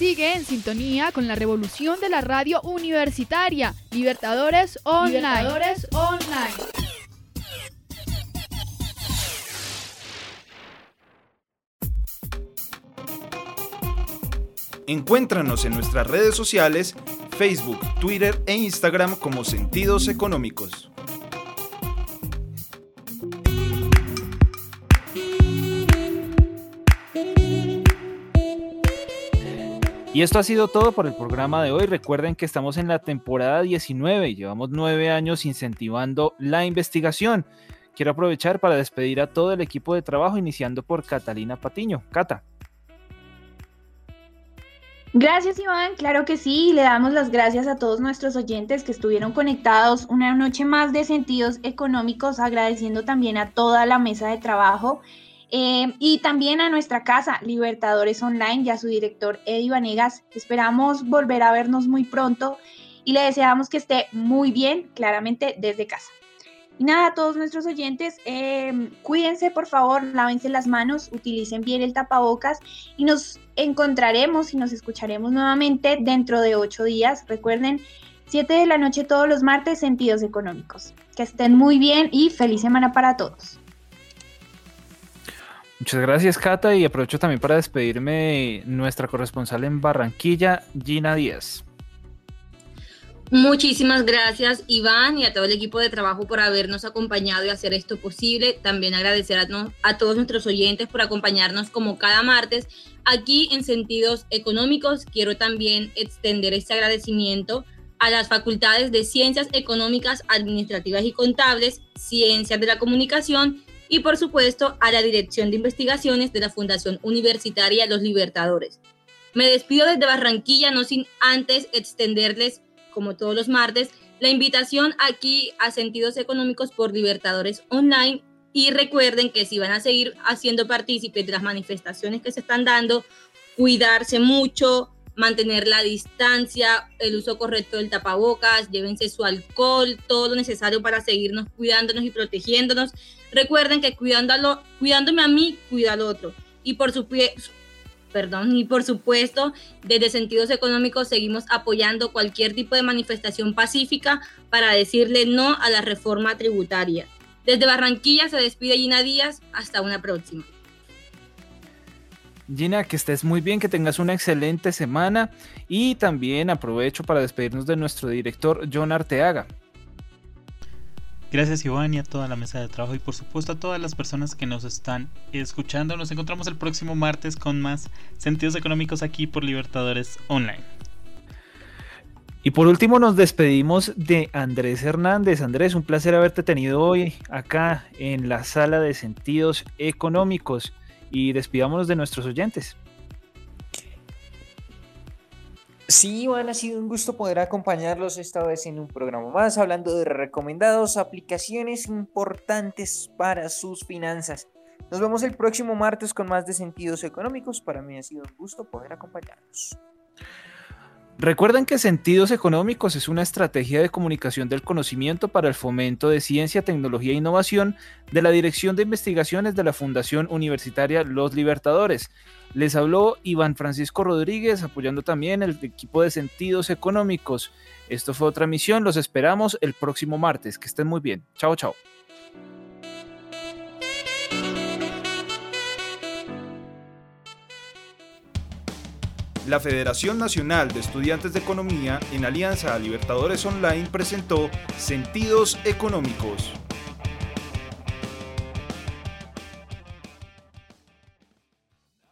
Sigue en sintonía con la revolución de la radio universitaria. Libertadores Online. Libertadores Online. Encuéntranos en nuestras redes sociales, Facebook, Twitter e Instagram como Sentidos Económicos. Y esto ha sido todo por el programa de hoy. Recuerden que estamos en la temporada 19 y llevamos nueve años incentivando la investigación. Quiero aprovechar para despedir a todo el equipo de trabajo, iniciando por Catalina Patiño. Cata. Gracias Iván, claro que sí, le damos las gracias a todos nuestros oyentes que estuvieron conectados una noche más de sentidos económicos, agradeciendo también a toda la mesa de trabajo eh, y también a nuestra casa Libertadores Online y a su director Eddie Vanegas. Esperamos volver a vernos muy pronto y le deseamos que esté muy bien, claramente desde casa. Y nada, a todos nuestros oyentes, em, cuídense por favor, lávense las manos, utilicen bien el tapabocas y nos encontraremos y nos escucharemos nuevamente dentro de ocho días. Recuerden, 7 de la noche todos los martes, sentidos económicos. Que estén muy bien y feliz semana para todos. Muchas gracias, Cata, y aprovecho también para despedirme de nuestra corresponsal en Barranquilla, Gina Díaz. Muchísimas gracias Iván y a todo el equipo de trabajo por habernos acompañado y hacer esto posible. También agradecer a, todos nuestros oyentes por acompañarnos como cada martes aquí en Sentidos Económicos. Quiero también extender este agradecimiento a las facultades de Ciencias Económicas, Administrativas y Contables, Ciencias de la Comunicación y por supuesto a la Dirección de Investigaciones de la Fundación Universitaria Los Libertadores. Me despido desde Barranquilla, no sin antes extenderles como todos los martes, la invitación aquí a Sentidos Económicos por Libertadores Online. Y recuerden que si van a seguir haciendo partícipes de las manifestaciones que se están dando, cuidarse mucho, mantener la distancia, el uso correcto del tapabocas, llévense su alcohol, todo lo necesario para seguirnos cuidándonos y protegiéndonos. Recuerden que cuidándolo, cuidándome a mí, cuida al otro. Y por supuesto, perdón, y por supuesto, desde sentidos económicos seguimos apoyando cualquier tipo de manifestación pacífica para decirle no a la reforma tributaria. Desde Barranquilla se despide Gina Díaz, hasta una próxima. Gina, que estés muy bien, que tengas una excelente semana y también aprovecho para despedirnos de nuestro director John Arteaga. Gracias Iván y a toda la mesa de trabajo y por supuesto a todas las personas que nos están escuchando. Nos encontramos el próximo martes con más sentidos económicos aquí por Libertadores Online. Y por último nos despedimos de Andrés Hernández. Andrés, un placer haberte tenido hoy acá en la sala de sentidos económicos y despidámonos de nuestros oyentes. Sí, Iván, ha sido un gusto poder acompañarlos esta vez en un programa más, hablando de recomendados, aplicaciones importantes para sus finanzas. Nos vemos el próximo martes con más de sentidos económicos. Para mí ha sido un gusto poder acompañarlos. Recuerden que Sentidos Económicos es una estrategia de comunicación del conocimiento para el fomento de ciencia, tecnología e innovación de la Dirección de Investigaciones de la Fundación Universitaria Los Libertadores. Les habló Iván Francisco Rodríguez, apoyando también el equipo de Sentidos Económicos. Esto fue otra misión, los esperamos el próximo martes. Que estén muy bien. Chao, chao. La Federación Nacional de Estudiantes de Economía, en alianza a Libertadores Online, presentó Sentidos Económicos.